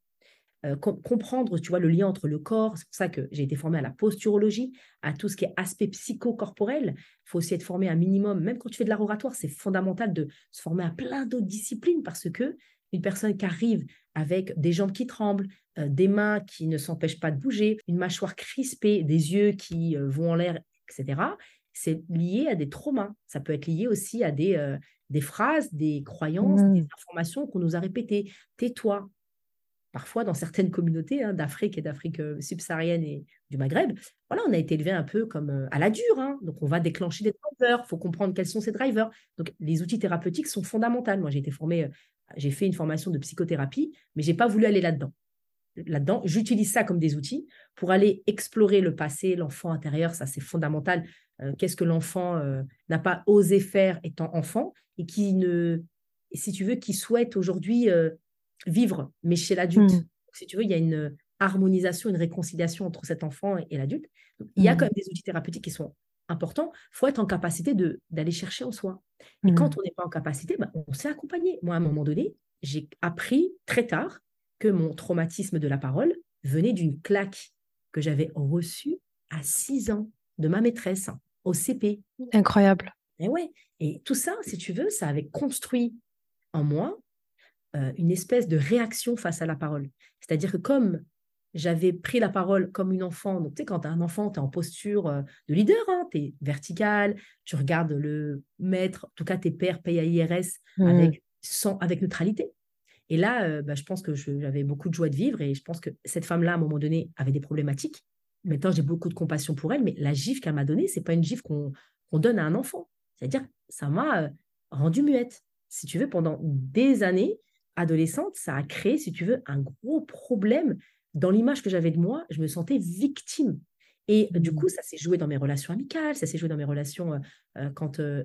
euh, comprendre, tu vois, le lien entre le corps. C'est pour ça que j'ai été formée à la posturologie, à tout ce qui est aspect psychocorporel. Il faut aussi être formé un minimum, même quand tu fais de l'art oratoire, c'est fondamental de se former à plein d'autres disciplines parce que une personne qui arrive avec des jambes qui tremblent, euh, des mains qui ne s'empêchent pas de bouger, une mâchoire crispée, des yeux qui euh, vont en l'air, etc., c'est lié à des traumas. Ça peut être lié aussi à des, des phrases, des croyances, des mmh. informations qu'on nous a répétées. Tais-toi, parfois dans certaines communautés hein, d'Afrique et d'Afrique euh, subsaharienne et du Maghreb, voilà, on a été élevé un peu comme euh, à la dure. Hein. donc, on va déclencher des drivers. Il faut comprendre quels sont ces drivers. Donc, les outils thérapeutiques sont fondamentaux. Moi, j'ai été formée, euh, j'ai fait une formation de psychothérapie, mais j'ai pas voulu aller là-dedans. Là-dedans, j'utilise ça comme des outils pour aller explorer le passé, l'enfant intérieur. Ça, c'est fondamental. Qu'est-ce que l'enfant n'a pas osé faire étant enfant et qui ne, si tu veux, qui souhaite aujourd'hui vivre, mais chez l'adulte. Mmh. Si tu veux, il y a une harmonisation, une réconciliation entre cet enfant et, l'adulte. Il y a mmh. quand même des outils thérapeutiques qui sont importants. Il faut être en capacité d'aller chercher en soi. Et quand mmh. on n'est pas en capacité, bah, on s'est accompagné. Moi, à un moment donné, j'ai appris très tard que mon traumatisme de la parole venait d'une claque que j'avais reçue à 6 ans de ma maîtresse au CP. Incroyable. Et ouais. Et tout ça, si tu veux, ça avait construit en moi euh, une espèce de réaction face à la parole. C'est-à-dire que comme j'avais pris la parole comme une enfant, donc tu sais, quand tu es un enfant, tu es en posture euh, de leader, hein, tu es vertical, tu regardes le maître, en tout cas tes pères payent à IRS mmh. avec, sans, avec neutralité. Et là, euh, bah, je pense que j'avais beaucoup de joie de vivre et je pense que cette femme-là, à un moment donné, avait des problématiques. Maintenant, j'ai beaucoup de compassion pour elle, mais la gifle qu'elle m'a donnée, c'est pas une gifle qu'on donne à un enfant. C'est-à-dire, ça m'a rendue muette. Si tu veux, pendant des années, adolescente, ça a créé, si tu veux, un gros problème dans l'image que j'avais de moi. Je me sentais victime. Et du coup, mmh. ça s'est joué dans mes relations amicales, ça s'est joué dans mes relations euh, euh, quand, euh,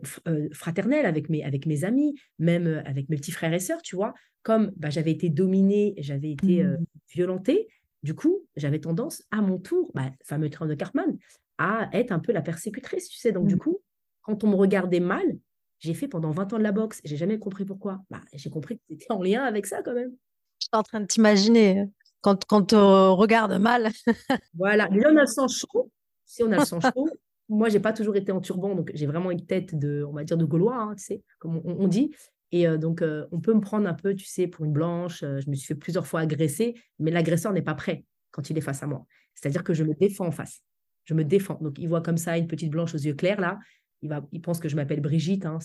fraternelles avec mes, avec mes amis, même avec mes petits frères et sœurs, tu vois. Comme bah, j'avais été dominée, j'avais été mmh. violentée, du coup, j'avais tendance à mon tour, bah, fameux train de Cartman, à être un peu la persécutrice, tu sais. Donc, du mmh. coup, quand on me regardait mal, j'ai fait pendant 20 ans de la boxe. J'ai jamais compris pourquoi. Bah, j'ai compris que c'était en lien avec ça quand même. Je suis en train de t'imaginer quand, quand on regarde mal. <laughs> voilà. Mais là, on a le sang chaud. Si on a le sang chaud, <laughs> moi, j'ai pas toujours été en turban, donc j'ai vraiment une tête de, on va dire, de Gaulois, hein, tu sais, comme on, dit. Et euh, donc, euh, on peut me prendre un peu, tu sais, pour une blanche. je me suis fait plusieurs fois agresser, mais l'agresseur n'est pas prêt quand il est face à moi. C'est-à-dire que je me défends en face. Je me défends. Donc, il voit comme ça une petite blanche aux yeux clairs, là il, va, il pense que je m'appelle Brigitte, hein,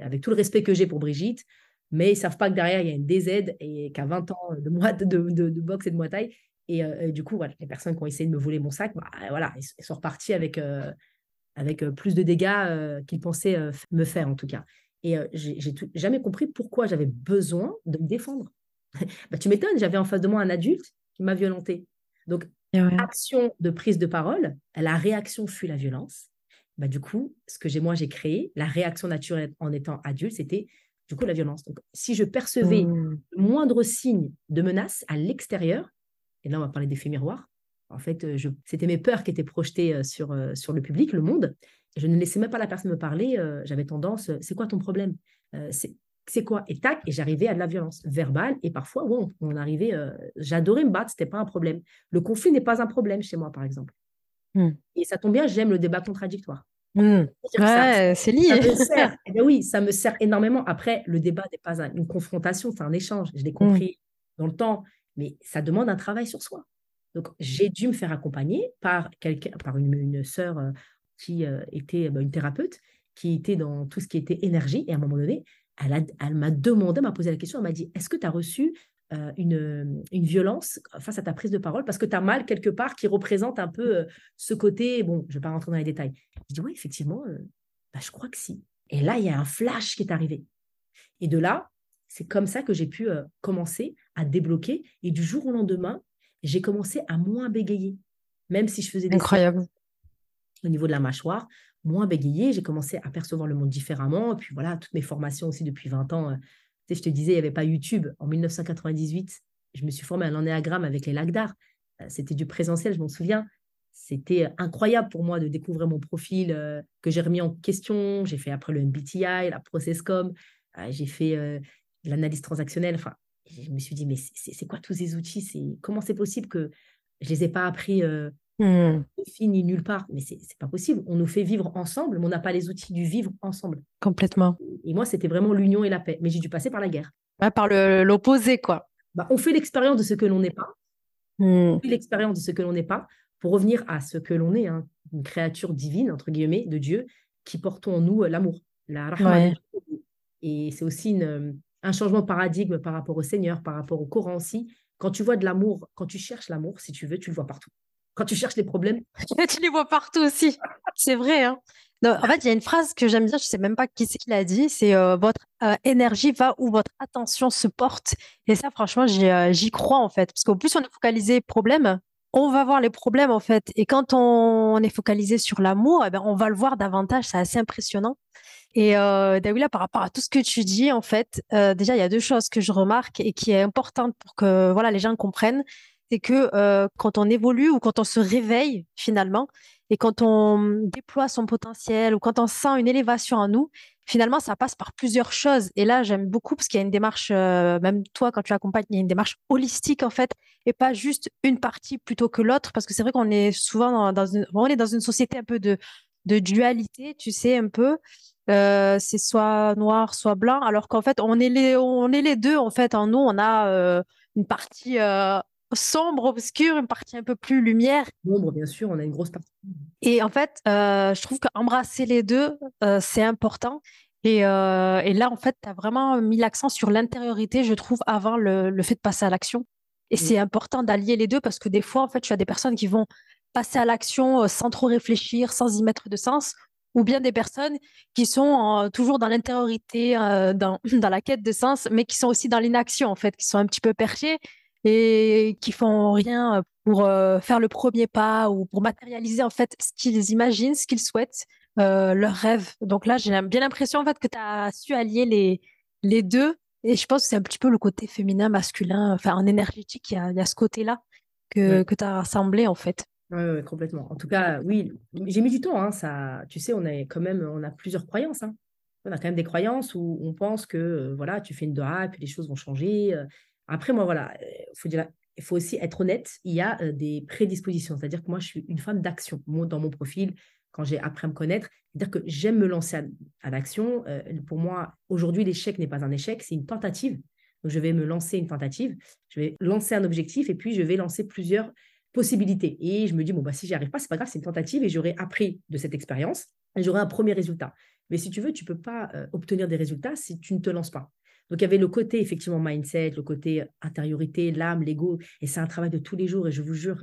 avec tout le respect que j'ai pour Brigitte, mais ils ne savent pas que derrière, il y a une DZ et qu'à 20 ans de, de, de, de, boxe et de Muay euh, Et, du coup, voilà, les personnes qui ont essayé de me voler mon sac, bah, voilà, ils, sont repartis avec, euh, avec euh, plus de dégâts qu'ils pensaient me faire, en tout cas. Et j'ai jamais compris pourquoi j'avais besoin de me défendre. <laughs> bah, tu m'étonnes, j'avais en face de moi un adulte qui m'a violenté. Donc, action de prise de parole, la réaction fut la violence. Bah, du coup, ce que j'ai moi j'ai créé, la réaction naturelle en étant adulte, c'était du coup la violence. Donc, si je percevais mmh. le moindre signe de menace à l'extérieur, et là on va parler d'effet miroir, en fait, euh, c'était mes peurs qui étaient projetées euh, sur, euh, sur le public, le monde. je ne laissais même pas la personne me parler. J'avais tendance, c'est quoi ton problème C'est quoi? Et tac, et j'arrivais à de la violence verbale. Et parfois, on arrivait, j'adorais me battre, c'était pas un problème. Le conflit n'est pas un problème chez moi, par exemple. Mmh. Et ça tombe bien, j'aime le débat contradictoire. Mmh. Ouais, c'est lié. <laughs> Eh ben oui, ça me sert énormément. Après, le débat n'est pas une confrontation, c'est un échange. Je l'ai mmh. compris dans le temps, mais ça demande un travail sur soi. Donc, j'ai dû me faire accompagner par quelqu'un, par une, une sœur euh, qui euh, était bah, une thérapeute qui était dans tout ce qui était énergie. Et à un moment donné, elle, elle m'a demandé, m'a posé la question, elle m'a dit, est-ce que tu as reçu euh, une, une, violence face à ta prise de parole parce que tu as mal quelque part qui représente un peu euh, ce côté, bon, je ne vais pas rentrer dans les détails. Je dis, oui, effectivement, euh, bah, je crois que si. Et là, il y a un flash qui est arrivé. Et de là, c'est comme ça que j'ai pu commencer à débloquer. Et du jour au lendemain, j'ai commencé à moins bégayer. Même si je faisais des... Incroyable. Au niveau de la mâchoire, moins bégayer, j'ai commencé à percevoir le monde différemment. Et puis voilà, toutes mes formations aussi depuis 20 ans je te disais, il n'y avait pas YouTube. En 1998, je me suis formée à l'ennéagramme avec les lacs d'art. Euh, c'était du présentiel, je m'en souviens. C'était euh, incroyable pour moi de découvrir mon profil euh, que j'ai remis en question. J'ai fait après le MBTI, la Processcom, j'ai fait l'analyse transactionnelle. Enfin, je me suis dit, mais c'est quoi tous ces outils? Comment c'est possible que je ne les ai pas appris Mmh. Fini nulle part, mais c'est pas possible. On nous fait vivre ensemble, mais on n'a pas les outils du vivre ensemble. Complètement. Et moi, c'était vraiment l'union et la paix. Mais j'ai dû passer par la guerre. par l'opposé, quoi. Bah, on fait l'expérience de ce que l'on n'est pas. Mmh. On fait l'expérience de ce que l'on n'est pas pour revenir à ce que l'on est, hein. une créature divine, entre guillemets, de Dieu, qui porte en nous euh, l'amour, la Et c'est aussi une, un changement de paradigme par rapport au Seigneur, par rapport au Coran aussi. Quand tu vois de l'amour, quand tu cherches l'amour, si tu veux, tu le vois partout quand tu cherches les problèmes. <laughs> tu les vois partout aussi. C'est vrai. Hein. en fait, il y a une phrase que j'aime bien, je ne sais même pas qui c'est qui l'a dit, c'est euh, votre euh, énergie va où votre attention se porte. Et ça, franchement, euh, j'y crois en fait. Parce qu'au plus on est focalisé problème, on va voir les problèmes en fait. Et quand on, est focalisé sur l'amour, eh ben, on va le voir davantage. C'est assez impressionnant. Et euh, Dawila, par rapport à tout ce que tu dis, en fait, déjà, il y a deux choses que je remarque et qui est importante pour que voilà, les gens comprennent c'est que euh, quand on évolue ou quand on se réveille finalement, et quand on déploie son potentiel ou quand on sent une élévation en nous, finalement, ça passe par plusieurs choses. Et là, j'aime beaucoup parce qu'il y a une démarche, euh, même toi, quand tu accompagnes, il y a une démarche holistique, en fait, et pas juste une partie plutôt que l'autre, parce que c'est vrai qu'on est souvent dans, une, on est dans une société un peu de, de dualité, tu sais, un peu. Euh, c'est soit noir, soit blanc, alors qu'en fait, on est les, on est les deux, en fait. En nous, on a une partie sombre, obscur, une partie un peu plus lumière. Sombre, bien sûr, on a une grosse partie. Et en fait, euh, je trouve qu'embrasser les deux, euh, c'est important. Et, euh, et, là, en fait, tu as vraiment mis l'accent sur l'intériorité, je trouve, avant le, le, fait de passer à l'action. Et c'est important d'allier les deux parce que des fois, en fait, tu as des personnes qui vont passer à l'action sans trop réfléchir, sans y mettre de sens, ou bien des personnes qui sont toujours dans l'intériorité, dans, <clears throat> dans la quête de sens, mais qui sont aussi dans l'inaction, en fait, qui sont un petit peu perchés et qui font rien pour euh, faire le premier pas ou pour matérialiser en fait ce qu'ils imaginent, ce qu'ils souhaitent, euh, leurs rêves. Donc là, j'ai bien l'impression en fait que tu as su allier les, les deux. Et je pense que c'est un petit peu le côté féminin, masculin, enfin en énergétique, il y a, y a ce côté-là que, que tu as rassemblé en fait. Oui, complètement. En tout cas, oui, j'ai mis du temps. Hein, ça, tu sais, on a quand même on a plusieurs croyances. Hein. On a quand même des croyances où on pense que euh, voilà, tu fais une doha et puis les choses vont changer. Après, moi, voilà, dire, il faut aussi être honnête, il y a des prédispositions. C'est-à-dire que moi, je suis une femme d'action. dans mon profil, quand j'ai appris à me connaître, c'est-à-dire que j'aime me lancer à, l'action. pour moi, aujourd'hui, l'échec n'est pas un échec, c'est une tentative. Je vais me lancer une tentative, je vais lancer un objectif et puis je vais lancer plusieurs possibilités. Et je me dis, bon, bah, si arrive pas, c'est pas grave, c'est une tentative et j'aurai appris de cette expérience et j'aurai un premier résultat. Mais si tu veux, tu peux pas obtenir des résultats si tu ne te lances pas. Donc, il y avait le côté, effectivement, mindset, le côté intériorité, l'âme, l'ego. Et c'est un travail de tous les jours. Et je vous jure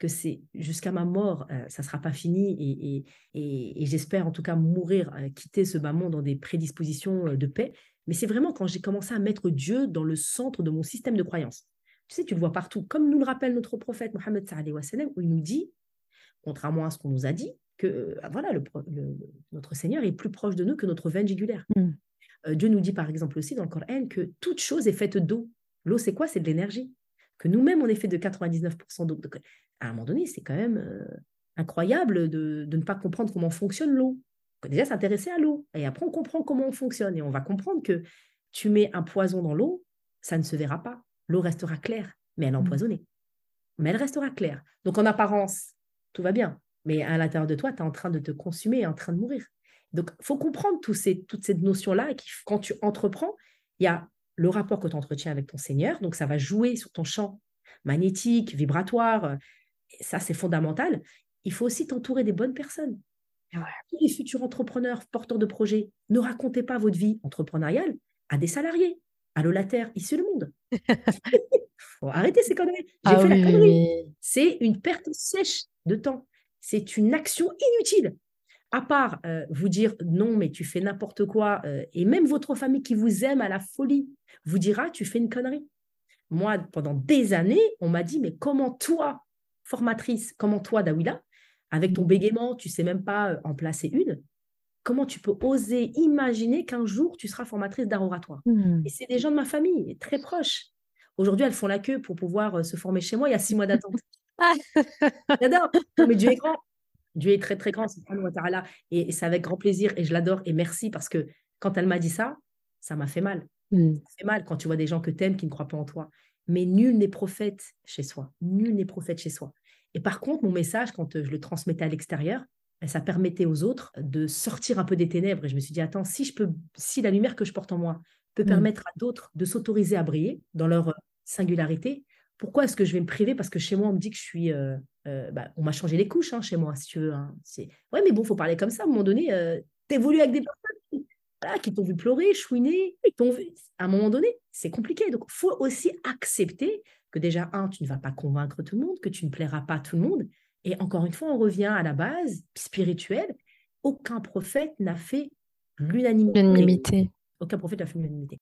que c'est jusqu'à ma mort, euh, ça ne sera pas fini. Et, j'espère en tout cas mourir, euh, quitter ce bas monde dans des prédispositions euh, de paix. Mais c'est vraiment quand j'ai commencé à mettre Dieu dans le centre de mon système de croyance. Tu sais, tu le vois partout. Comme nous le rappelle notre prophète Mohammed où il nous dit, contrairement à ce qu'on nous a dit, que voilà, notre Seigneur est plus proche de nous que notre veine jugulaire. Mmh. Euh, Dieu nous dit par exemple aussi dans le Coran que toute chose est faite d'eau. L'eau, c'est quoi? C'est de l'énergie. Que nous-mêmes, on est fait de 99% d'eau. À un moment donné, c'est quand même euh, incroyable de, ne pas comprendre comment fonctionne l'eau. Déjà, s'intéresser à l'eau. Et après, on comprend comment on fonctionne. Et on va comprendre que tu mets un poison dans l'eau, ça ne se verra pas. L'eau restera claire, mais elle est mmh. empoisonnée. Mais elle restera claire. Donc, en apparence, tout va bien. Mais à l'intérieur de toi, tu es en train de te consumer, en train de mourir. Donc, il faut comprendre ces, toutes ces notions-là et quand tu entreprends, il y a le rapport que tu entretiens avec ton Seigneur. Donc, ça va jouer sur ton champ magnétique, vibratoire. ça, c'est fondamental. Il faut aussi t'entourer des bonnes personnes. Tous les futurs entrepreneurs, porteurs de projets, ne racontez pas votre vie entrepreneuriale à des salariés, à l'olataire, ici le monde. <laughs> faut arrêter ces conneries. J'ai Ah fait la oui, oui, connerie. oui. C'est une perte sèche de temps. C'est une action inutile. À part euh, vous dire non, mais tu fais n'importe quoi, euh, et même votre famille qui vous aime à la folie vous dira tu fais une connerie. Moi, pendant des années, on m'a dit mais comment toi, formatrice, comment toi, Dawila, avec ton bégaiement, tu sais même pas euh, en placer une, comment tu peux oser imaginer qu'un jour tu seras formatrice d'art oratoire? Hmm. et c'est des gens de ma famille, très proches. Aujourd'hui, elles font la queue pour pouvoir se former chez moi. Il y a six mois d'attente. Ah. <laughs> J'adore. Mais Dieu est grand. Dieu est très, très grand. subhanahu wa ta'ala. Et, et c'est avec grand plaisir. Et je l'adore. Et merci parce que quand elle m'a dit ça, ça m'a fait mal. Hmm. Ça fait mal quand tu vois des gens que tu aimes qui ne croient pas en toi. Mais nul n'est prophète chez soi. Nul n'est prophète chez soi. Et par contre, mon message, quand euh, je le transmettais à l'extérieur, ben, ça permettait aux autres de sortir un peu des ténèbres. Et je me suis dit, attends, si, je peux, si la lumière que je porte en moi peut Mm. permettre à d'autres de s'autoriser à briller dans leur euh, singularité, pourquoi est-ce que je vais me priver? Parce que chez moi, on me dit que je suis. euh, euh, bah, on m'a changé les couches hein, chez moi, si tu veux. hein. C'est... Ouais, mais bon, faut parler comme ça. À un moment donné, euh, t'évolues avec des personnes qui, voilà, qui t'ont vu pleurer, chouiner, qui t'ont vu. À un moment donné, c'est compliqué. Donc, faut aussi accepter que déjà, un, tu ne vas pas convaincre tout le monde, que tu ne plairas pas à tout le monde. Et encore une fois, on revient à la base spirituelle. Aucun prophète n'a fait l'unanimité. L'unanimité. Aucun prophète n'a fait l'unanimité.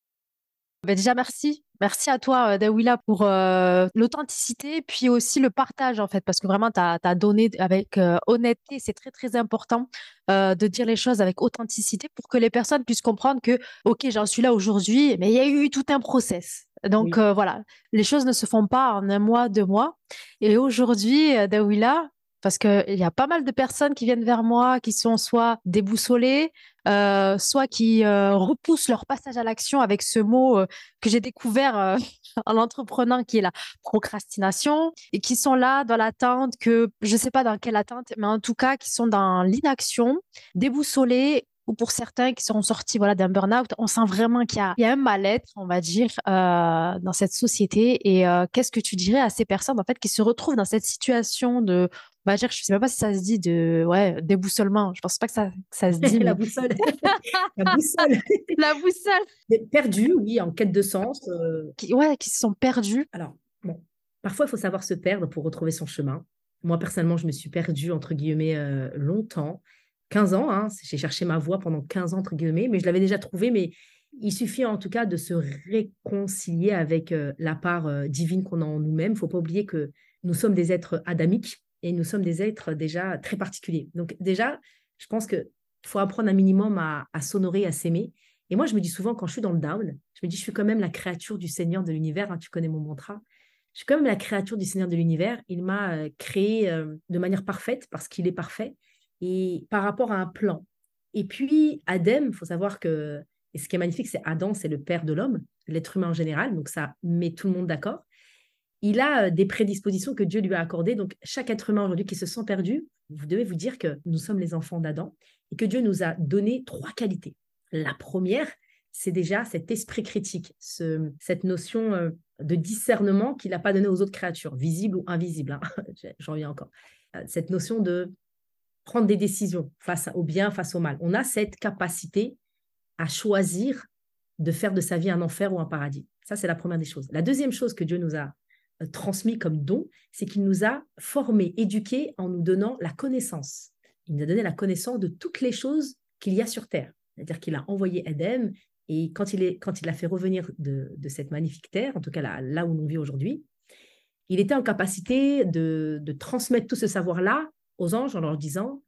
Ben déjà, merci. Merci à toi, euh, Dawila, pour euh, l'authenticité, puis aussi le partage, en fait, parce que vraiment, tu as, donné avec euh, honnêteté. C'est très, très important euh, de dire les choses avec authenticité pour que les personnes puissent comprendre que, OK, j'en suis là aujourd'hui, mais il y a eu tout un process. Donc, Oui. voilà, les choses ne se font pas en un mois, deux mois. Et aujourd'hui, Dawila, parce qu'il y a pas mal de personnes qui viennent vers moi, qui sont soit déboussolées, euh, soit qui euh, repoussent leur passage à l'action avec ce mot euh, que j'ai découvert <laughs> en entreprenant, qui est la procrastination, et qui sont là dans l'attente que, je ne sais pas dans quelle attente, mais en tout cas, qui sont dans l'inaction, déboussolés, ou pour certains qui sont sortis voilà, d'un burn-out, on sent vraiment qu'il y a, un mal-être, on va dire, dans cette société. Et qu'est-ce que tu dirais à ces personnes en fait, qui se retrouvent dans cette situation de, on va dire, je ne sais même pas si ça se dit, de ouais, déboussolement. Je ne pense pas que ça, que ça se <laughs> dit. <laughs> la boussole. la <laughs> boussole. La boussole. Mais oui, en quête de sens. euh, Qui, ouais, qui se sont perdus. Alors, bon, parfois, il faut savoir se perdre pour retrouver son chemin. Moi, personnellement, je me suis perdue, entre guillemets, euh, longtemps. 15 ans, hein, j'ai cherché ma voie pendant 15 ans, entre guillemets, mais je l'avais déjà trouvée. Mais il suffit en tout cas de se réconcilier avec euh, la part euh, divine qu'on a en nous-mêmes. Il ne faut pas oublier que nous sommes des êtres adamiques et nous sommes des êtres déjà très particuliers. Donc déjà, je pense qu'il faut apprendre un minimum à, s'honorer, à s'aimer. Et moi, je me dis souvent, quand je suis dans le down, je me dis, je suis quand même la créature du Seigneur de l'univers. hein, tu connais mon mantra. Je suis quand même la créature du Seigneur de l'univers. Il m'a euh, créé euh, de manière parfaite parce qu'il est parfait et par rapport à un plan. Et puis, Adam, il faut savoir que, et ce qui est magnifique, c'est Adam, c'est le père de l'homme, l'être humain en général, donc ça met tout le monde d'accord. Il a euh, des prédispositions que Dieu lui a accordées. Donc, chaque être humain aujourd'hui qui se sent perdu, vous devez vous dire que nous sommes les enfants d'Adam et que Dieu nous a donné trois qualités. La première, c'est déjà cet esprit critique, ce- cette notion euh, de discernement qu'il n'a pas donné aux autres créatures, visibles ou invisibles. hein. <laughs> J'en reviens encore. Euh, Cette notion de prendre des décisions face au bien, face au mal. On a cette capacité à choisir de faire de sa vie un enfer ou un paradis. Ça, c'est la première des choses. La deuxième chose que Dieu nous a transmis comme don, c'est qu'il nous a formés, éduqués en nous donnant la connaissance. Il nous a donné la connaissance de toutes les choses qu'il y a sur Terre. C'est-à-dire qu'il a envoyé Edem et quand il, est, l'a fait revenir de, cette magnifique Terre, en tout cas là, où l'on vit aujourd'hui, il était en capacité de, transmettre tout ce savoir-là aux anges en leur disant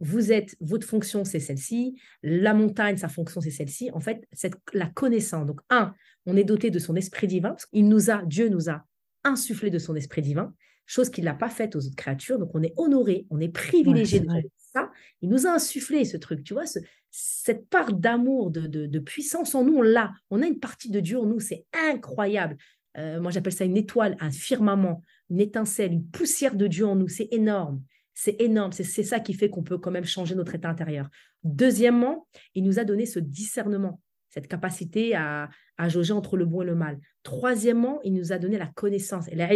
vous êtes, votre fonction, c'est celle-ci, la montagne, sa fonction, c'est celle-ci. En fait, la connaissance. Donc, un, on est doté de son esprit divin, parce qu'il nous a, Dieu nous a insufflé de son esprit divin, chose qu'il n'a pas faite aux autres créatures. Donc, on est honoré, on est privilégié de ça. Il nous a insufflé ce truc, tu vois, ce- cette part d'amour, de, de- de puissance en nous, on l'a. On a une partie de Dieu en nous, c'est incroyable. Euh, moi, j'appelle ça une étoile, un firmament, une étincelle, une poussière de Dieu en nous. C'est énorme. C'est énorme. C'est ça qui fait qu'on peut quand même changer notre état intérieur. Deuxièmement, il nous a donné ce discernement, cette capacité à, à jauger entre le bon et le mal. Troisièmement, il nous a donné la connaissance et la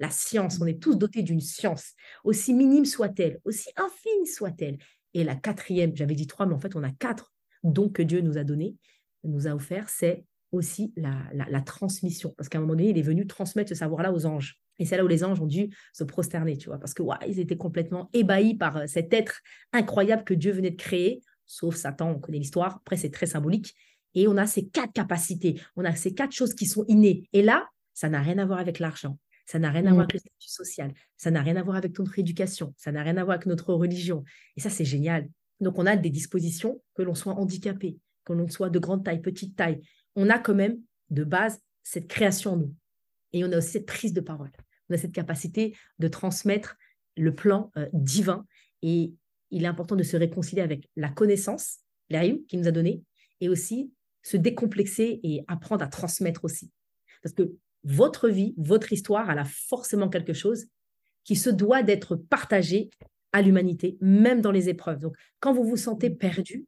la science. On est tous dotés d'une science, aussi minime soit-elle, aussi infime soit-elle. Et la quatrième, j'avais dit trois, mais en fait, on a quatre dons que Dieu nous a donnés, nous a offert, c'est aussi la, transmission. Parce qu'à un moment donné, il est venu transmettre ce savoir-là aux anges. Et c'est là où les anges ont dû se prosterner, tu vois, parce que ils étaient complètement ébahis par euh, cet être incroyable que Dieu venait de créer, sauf Satan, on connaît l'histoire. Après, c'est très symbolique. Et on a ces quatre capacités, on a ces quatre choses qui sont innées. Et là, ça n'a rien à voir avec l'argent, ça n'a rien à voir avec le statut social, ça n'a rien à voir avec notre éducation, ça n'a rien à voir avec notre religion. Et ça, c'est génial. Donc, on a des dispositions, que l'on soit handicapé, que l'on soit de grande taille, petite taille. On a quand même, de base, cette création en nous. Et on a aussi cette prise de parole. On a cette capacité de transmettre le plan euh, divin. Et il est important de se réconcilier avec la connaissance, l'Aïm qui nous a donné, et aussi se décomplexer et apprendre à transmettre aussi. Parce que votre vie, votre histoire, elle a forcément quelque chose qui se doit d'être partagé à l'humanité, même dans les épreuves. Donc, quand vous vous sentez perdu,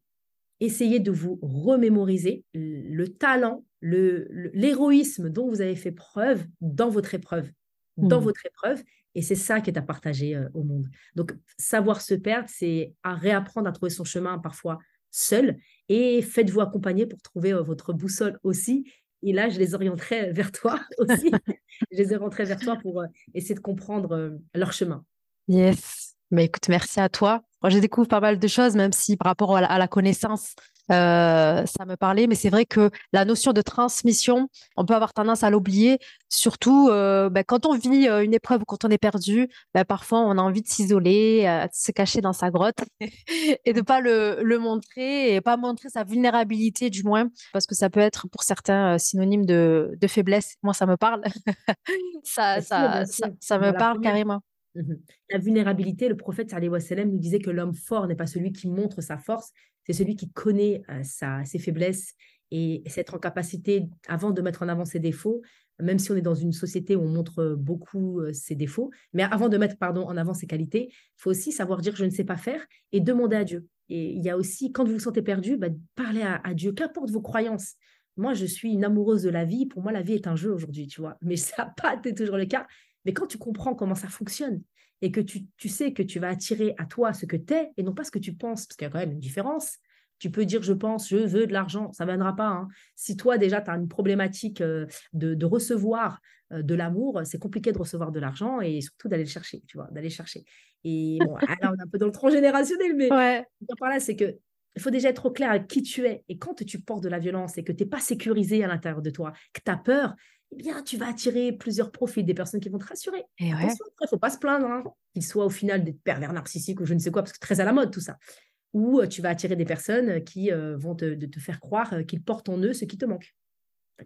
essayez de vous remémoriser le talent, l'héroïsme le, dont vous avez fait preuve dans votre épreuve, dans mmh. votre épreuve, et c'est ça qui est à partager euh, au monde. Donc, savoir se perdre, c'est à réapprendre à trouver son chemin parfois seul, et faites-vous accompagner pour trouver euh, votre boussole aussi. Et là, je les orienterai <laughs> vers toi aussi. je les orienterai vers toi pour euh, essayer de comprendre leur chemin. Yes. Mais écoute, merci à toi. Moi, j'ai découvert pas mal de choses, même si par rapport à la, connaissance, euh, ça me parlait. Mais c'est vrai que la notion de transmission, on peut avoir tendance à l'oublier, surtout euh, ben, quand on vit euh, une épreuve ou quand on est perdu. Ben, parfois, on a envie de s'isoler, de se cacher dans sa grotte <laughs> et de pas le, montrer et pas montrer sa vulnérabilité, du moins, parce que ça peut être pour certains synonyme de, faiblesse. Moi, ça me parle. <laughs> ça, ça, ça, me parle carrément. Mmh la vulnérabilité, le prophète sallam nous disait que l'homme fort n'est pas celui qui montre sa force, c'est celui qui connaît sa, ses faiblesses et, c'est être en capacité, avant de mettre en avant ses défauts, même si on est dans une société où on montre beaucoup ses défauts, mais avant de mettre pardon, en avant ses qualités, il faut aussi savoir dire je ne sais pas faire et demander à Dieu. Et il y a aussi, quand vous vous sentez perdu, bah, parlez à, à Dieu, qu'importe vos croyances. Moi, je suis une amoureuse de la vie. Pour moi, la vie est un jeu aujourd'hui, tu vois. Mais ça n'a pas été toujours le cas. Mais quand tu comprends comment ça fonctionne et que tu, sais que tu vas attirer à toi ce que tu es et non pas ce que tu penses, parce qu'il y a quand même une différence. Tu peux dire je pense, je veux de l'argent, ça ne viendra pas. Hein. Si toi déjà tu as une problématique euh, de, recevoir euh, de l'amour, c'est compliqué de recevoir de l'argent et surtout d'aller le chercher, tu vois, d'aller chercher. Et bon, là on est un peu dans le transgénérationnel, mais ouais. par là c'est que il faut déjà être au clair avec qui tu es. Et quand tu portes de la violence et que tu n'es pas sécurisé à l'intérieur de toi, que tu as peur, eh bien, tu vas attirer plusieurs profils, des personnes qui vont te rassurer. Et il ne faut pas se plaindre hein, qu'ils soient au final des pervers narcissiques ou je ne sais quoi, parce que très à la mode tout ça. Ou euh, tu vas attirer des personnes qui euh, vont te, te, faire croire euh, qu'ils portent en eux ce qui te manque.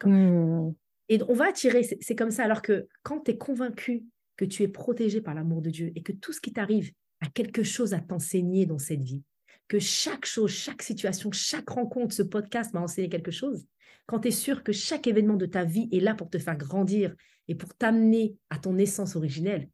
Mmh. Et on va attirer, c'est comme ça. Alors que quand tu es convaincu que tu es protégé par l'amour de Dieu et que tout ce qui t'arrive a quelque chose à t'enseigner dans cette vie, que chaque chose, chaque situation, chaque rencontre, ce podcast m'a enseigné quelque chose, quand tu es sûr que chaque événement de ta vie est là pour te faire grandir et pour t'amener à ton essence originelle,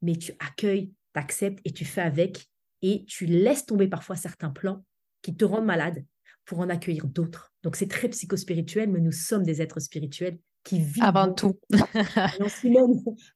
mais tu accueilles, tu acceptes et tu fais avec et tu laisses tomber parfois certains plans qui te rendent malade pour en accueillir d'autres. Donc c'est très psychospirituel, mais nous sommes des êtres spirituels qui vivent. Avant tout.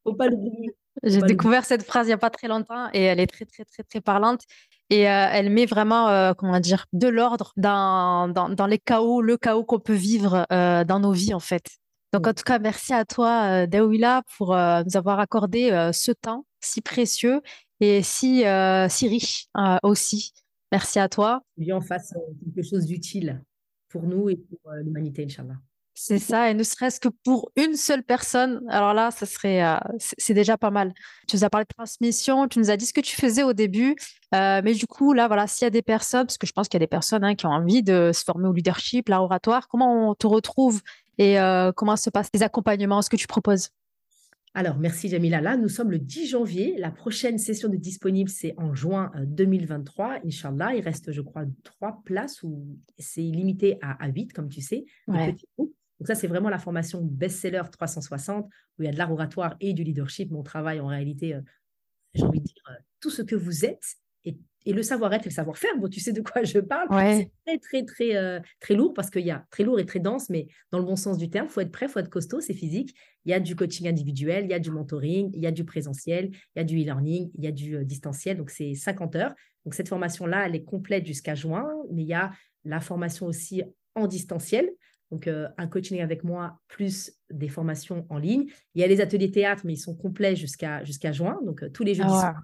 faut pas l'oublier. J'ai découvert cette phrase il n'y a pas très longtemps et elle est très, très, très, très parlante. Et euh, elle met vraiment, euh, comment dire, de l'ordre dans, dans, les chaos, le chaos qu'on peut vivre euh, dans nos vies, en fait. Donc, en tout cas, merci à toi, Dawila, pour nous avoir accordé ce temps si précieux et si, si riche aussi. Merci à toi. Bien, en face quelque chose d'utile pour nous et pour l'humanité, Inch'Allah. C'est ça, et ne serait-ce que pour une seule personne, alors là, ça serait, euh, c'est déjà pas mal. Tu nous as parlé de transmission, tu nous as dit ce que tu faisais au début, euh, mais du coup, là, voilà, s'il y a des personnes, parce que je pense qu'il y a des personnes hein, qui ont envie de se former au leadership, l'art oratoire, comment on te retrouve et euh, comment se passent les accompagnements, ce que tu proposes? Alors, merci Jamila. Là, nous sommes le 10 janvier. La prochaine session de disponible, c'est en juin 2023. Inch'Allah, il reste, je crois, trois places ou c'est limité à, huit, comme tu sais. Donc ça, c'est vraiment la formation best-seller 360, où il y a de l'art oratoire et du leadership. Mon travail, en réalité, euh, j'ai envie de dire, euh, tout ce que vous êtes et, le savoir-être et le savoir-faire. Bon, tu sais de quoi je parle. C'est très, très, très, euh, très lourd parce qu'il y a très lourd et très dense, mais dans le bon sens du terme, il faut être prêt, il faut être costaud, c'est physique. Il y a du coaching individuel, il y a du mentoring, il y a du présentiel, il y a du e-learning, il y a du distanciel. Donc, c'est 50 heures. Donc, cette formation-là, elle est complète jusqu'à juin, mais il y a la formation aussi en distanciel. Donc, un coaching avec moi, plus des formations en ligne. Il y a les ateliers théâtre, mais ils sont complets jusqu'à jusqu'à juin. Donc, tous les jeudis ah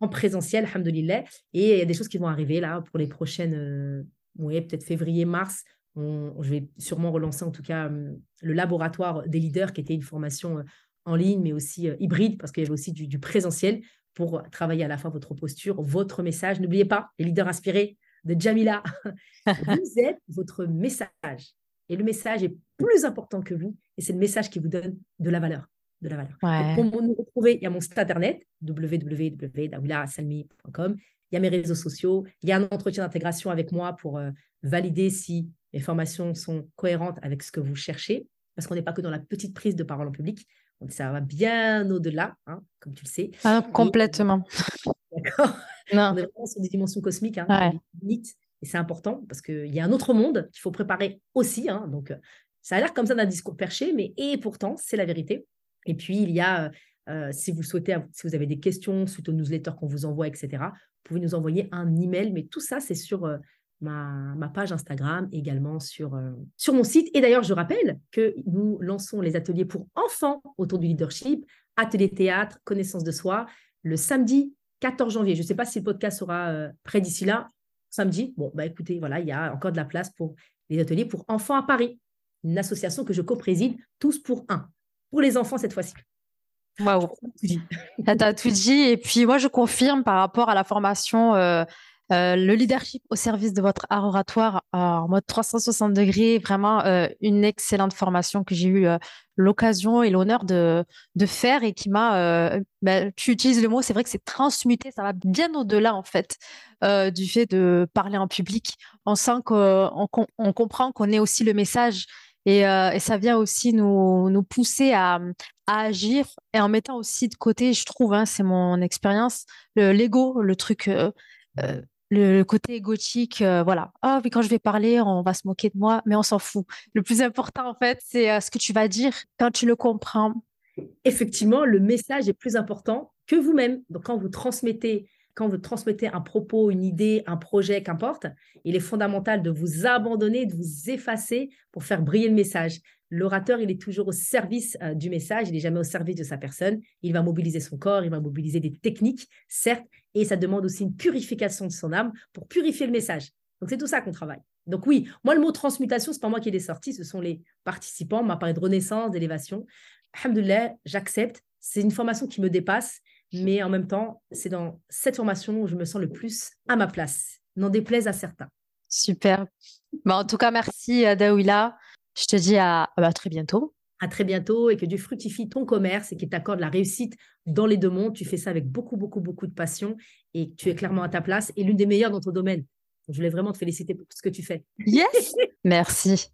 en présentiel, alhamdoulilah. Et il y a des choses qui vont arriver là pour les prochaines, oui, peut-être février, mars. je vais sûrement relancer en tout cas le laboratoire des leaders, qui était une formation en ligne, mais aussi hybride, parce qu'il y avait aussi du, du, présentiel pour travailler à la fois votre posture, votre message. N'oubliez pas, les leaders inspirés de Jamila, <laughs> vous êtes votre message. Et le message est plus important que vous. Et c'est le message qui vous donne de la valeur. De la valeur. Pour nous retrouver, il y a mon site internet, www.dawilasalmi.com. Il y a mes réseaux sociaux. Il y a un entretien d'intégration avec moi pour euh, valider si mes formations sont cohérentes avec ce que vous cherchez. Parce qu'on n'est pas que dans la petite prise de parole en public. Ça va bien au-delà, hein, comme tu le sais. Ah, complètement. D'accord. On est vraiment sur des dimensions cosmiques, hein, et c'est important parce qu'il y a un autre monde qu'il faut préparer aussi. Hein, donc, euh, ça a l'air comme ça d'un discours perché, mais et pourtant, c'est la vérité. Et puis, il y a, euh, euh, si vous souhaitez, si vous avez des questions suite aux newsletters qu'on vous envoie, etc., vous pouvez nous envoyer un email. Mais tout ça, c'est sur ma, ma, page Instagram, également sur, sur mon site. Et d'ailleurs, je rappelle que nous lançons les ateliers pour enfants autour du leadership, ateliers théâtre, connaissance de soi, le samedi 14 janvier. Je ne sais pas si le podcast sera prêt d'ici là samedi, bon, bah écoutez, voilà, il y a encore de la place pour les ateliers pour enfants à Paris, une association que je co-préside, tous pour un, pour les enfants cette fois-ci. Waouh. Tu as tout dit. Et puis, moi, je confirme par rapport à la formation euh, euh, le leadership au service de votre art oratoire en mode 360 degrés, vraiment euh, une excellente formation que j'ai eu euh, l'occasion et l'honneur de, faire et qui m'a, bah, tu utilises le mot, c'est vrai que c'est transmuté, ça va bien au-delà en fait du fait de parler en public. On sent qu'on on comprend qu'on est aussi le message et, ça vient aussi nous, pousser à, à, agir et en mettant aussi de côté, je trouve, hein, c'est mon expérience, l'ego, le, truc le côté égotique, euh, voilà. Ah oui, quand je vais parler, on va se moquer de moi, mais on s'en fout. Le plus important, en fait, c'est euh, ce que tu vas dire quand tu le comprends. Effectivement, le message est plus important que vous-même. Donc, quand vous transmettez, quand vous transmettez un propos, une idée, un projet, qu'importe, il est fondamental de vous abandonner, de vous effacer pour faire briller le message. L'orateur, il est toujours au service euh, du message, il n'est jamais au service de sa personne. Il va mobiliser son corps, il va mobiliser des techniques, certes, et ça demande aussi une purification de son âme pour purifier le message. Donc, c'est tout ça qu'on travaille. Donc, oui, moi, le mot transmutation, ce n'est pas moi qui l'ai sorti, ce sont les participants. On m'a parlé de renaissance, d'élévation. Alhamdoulilah, j'accepte. C'est une formation qui me dépasse, mais en même temps, c'est dans cette formation où je me sens le plus à ma place. N'en déplaise à certains. Super. Bon, en tout cas, merci, euh, Daouila. Je te dis à, très bientôt. À très bientôt et que Dieu fructifie ton commerce et qu'il t'accorde la réussite dans les deux mondes. Tu fais ça avec beaucoup, beaucoup, beaucoup de passion et tu es clairement à ta place et l'une des meilleures dans ton domaine. Je voulais vraiment te féliciter pour ce que tu fais. Yes <laughs> Merci.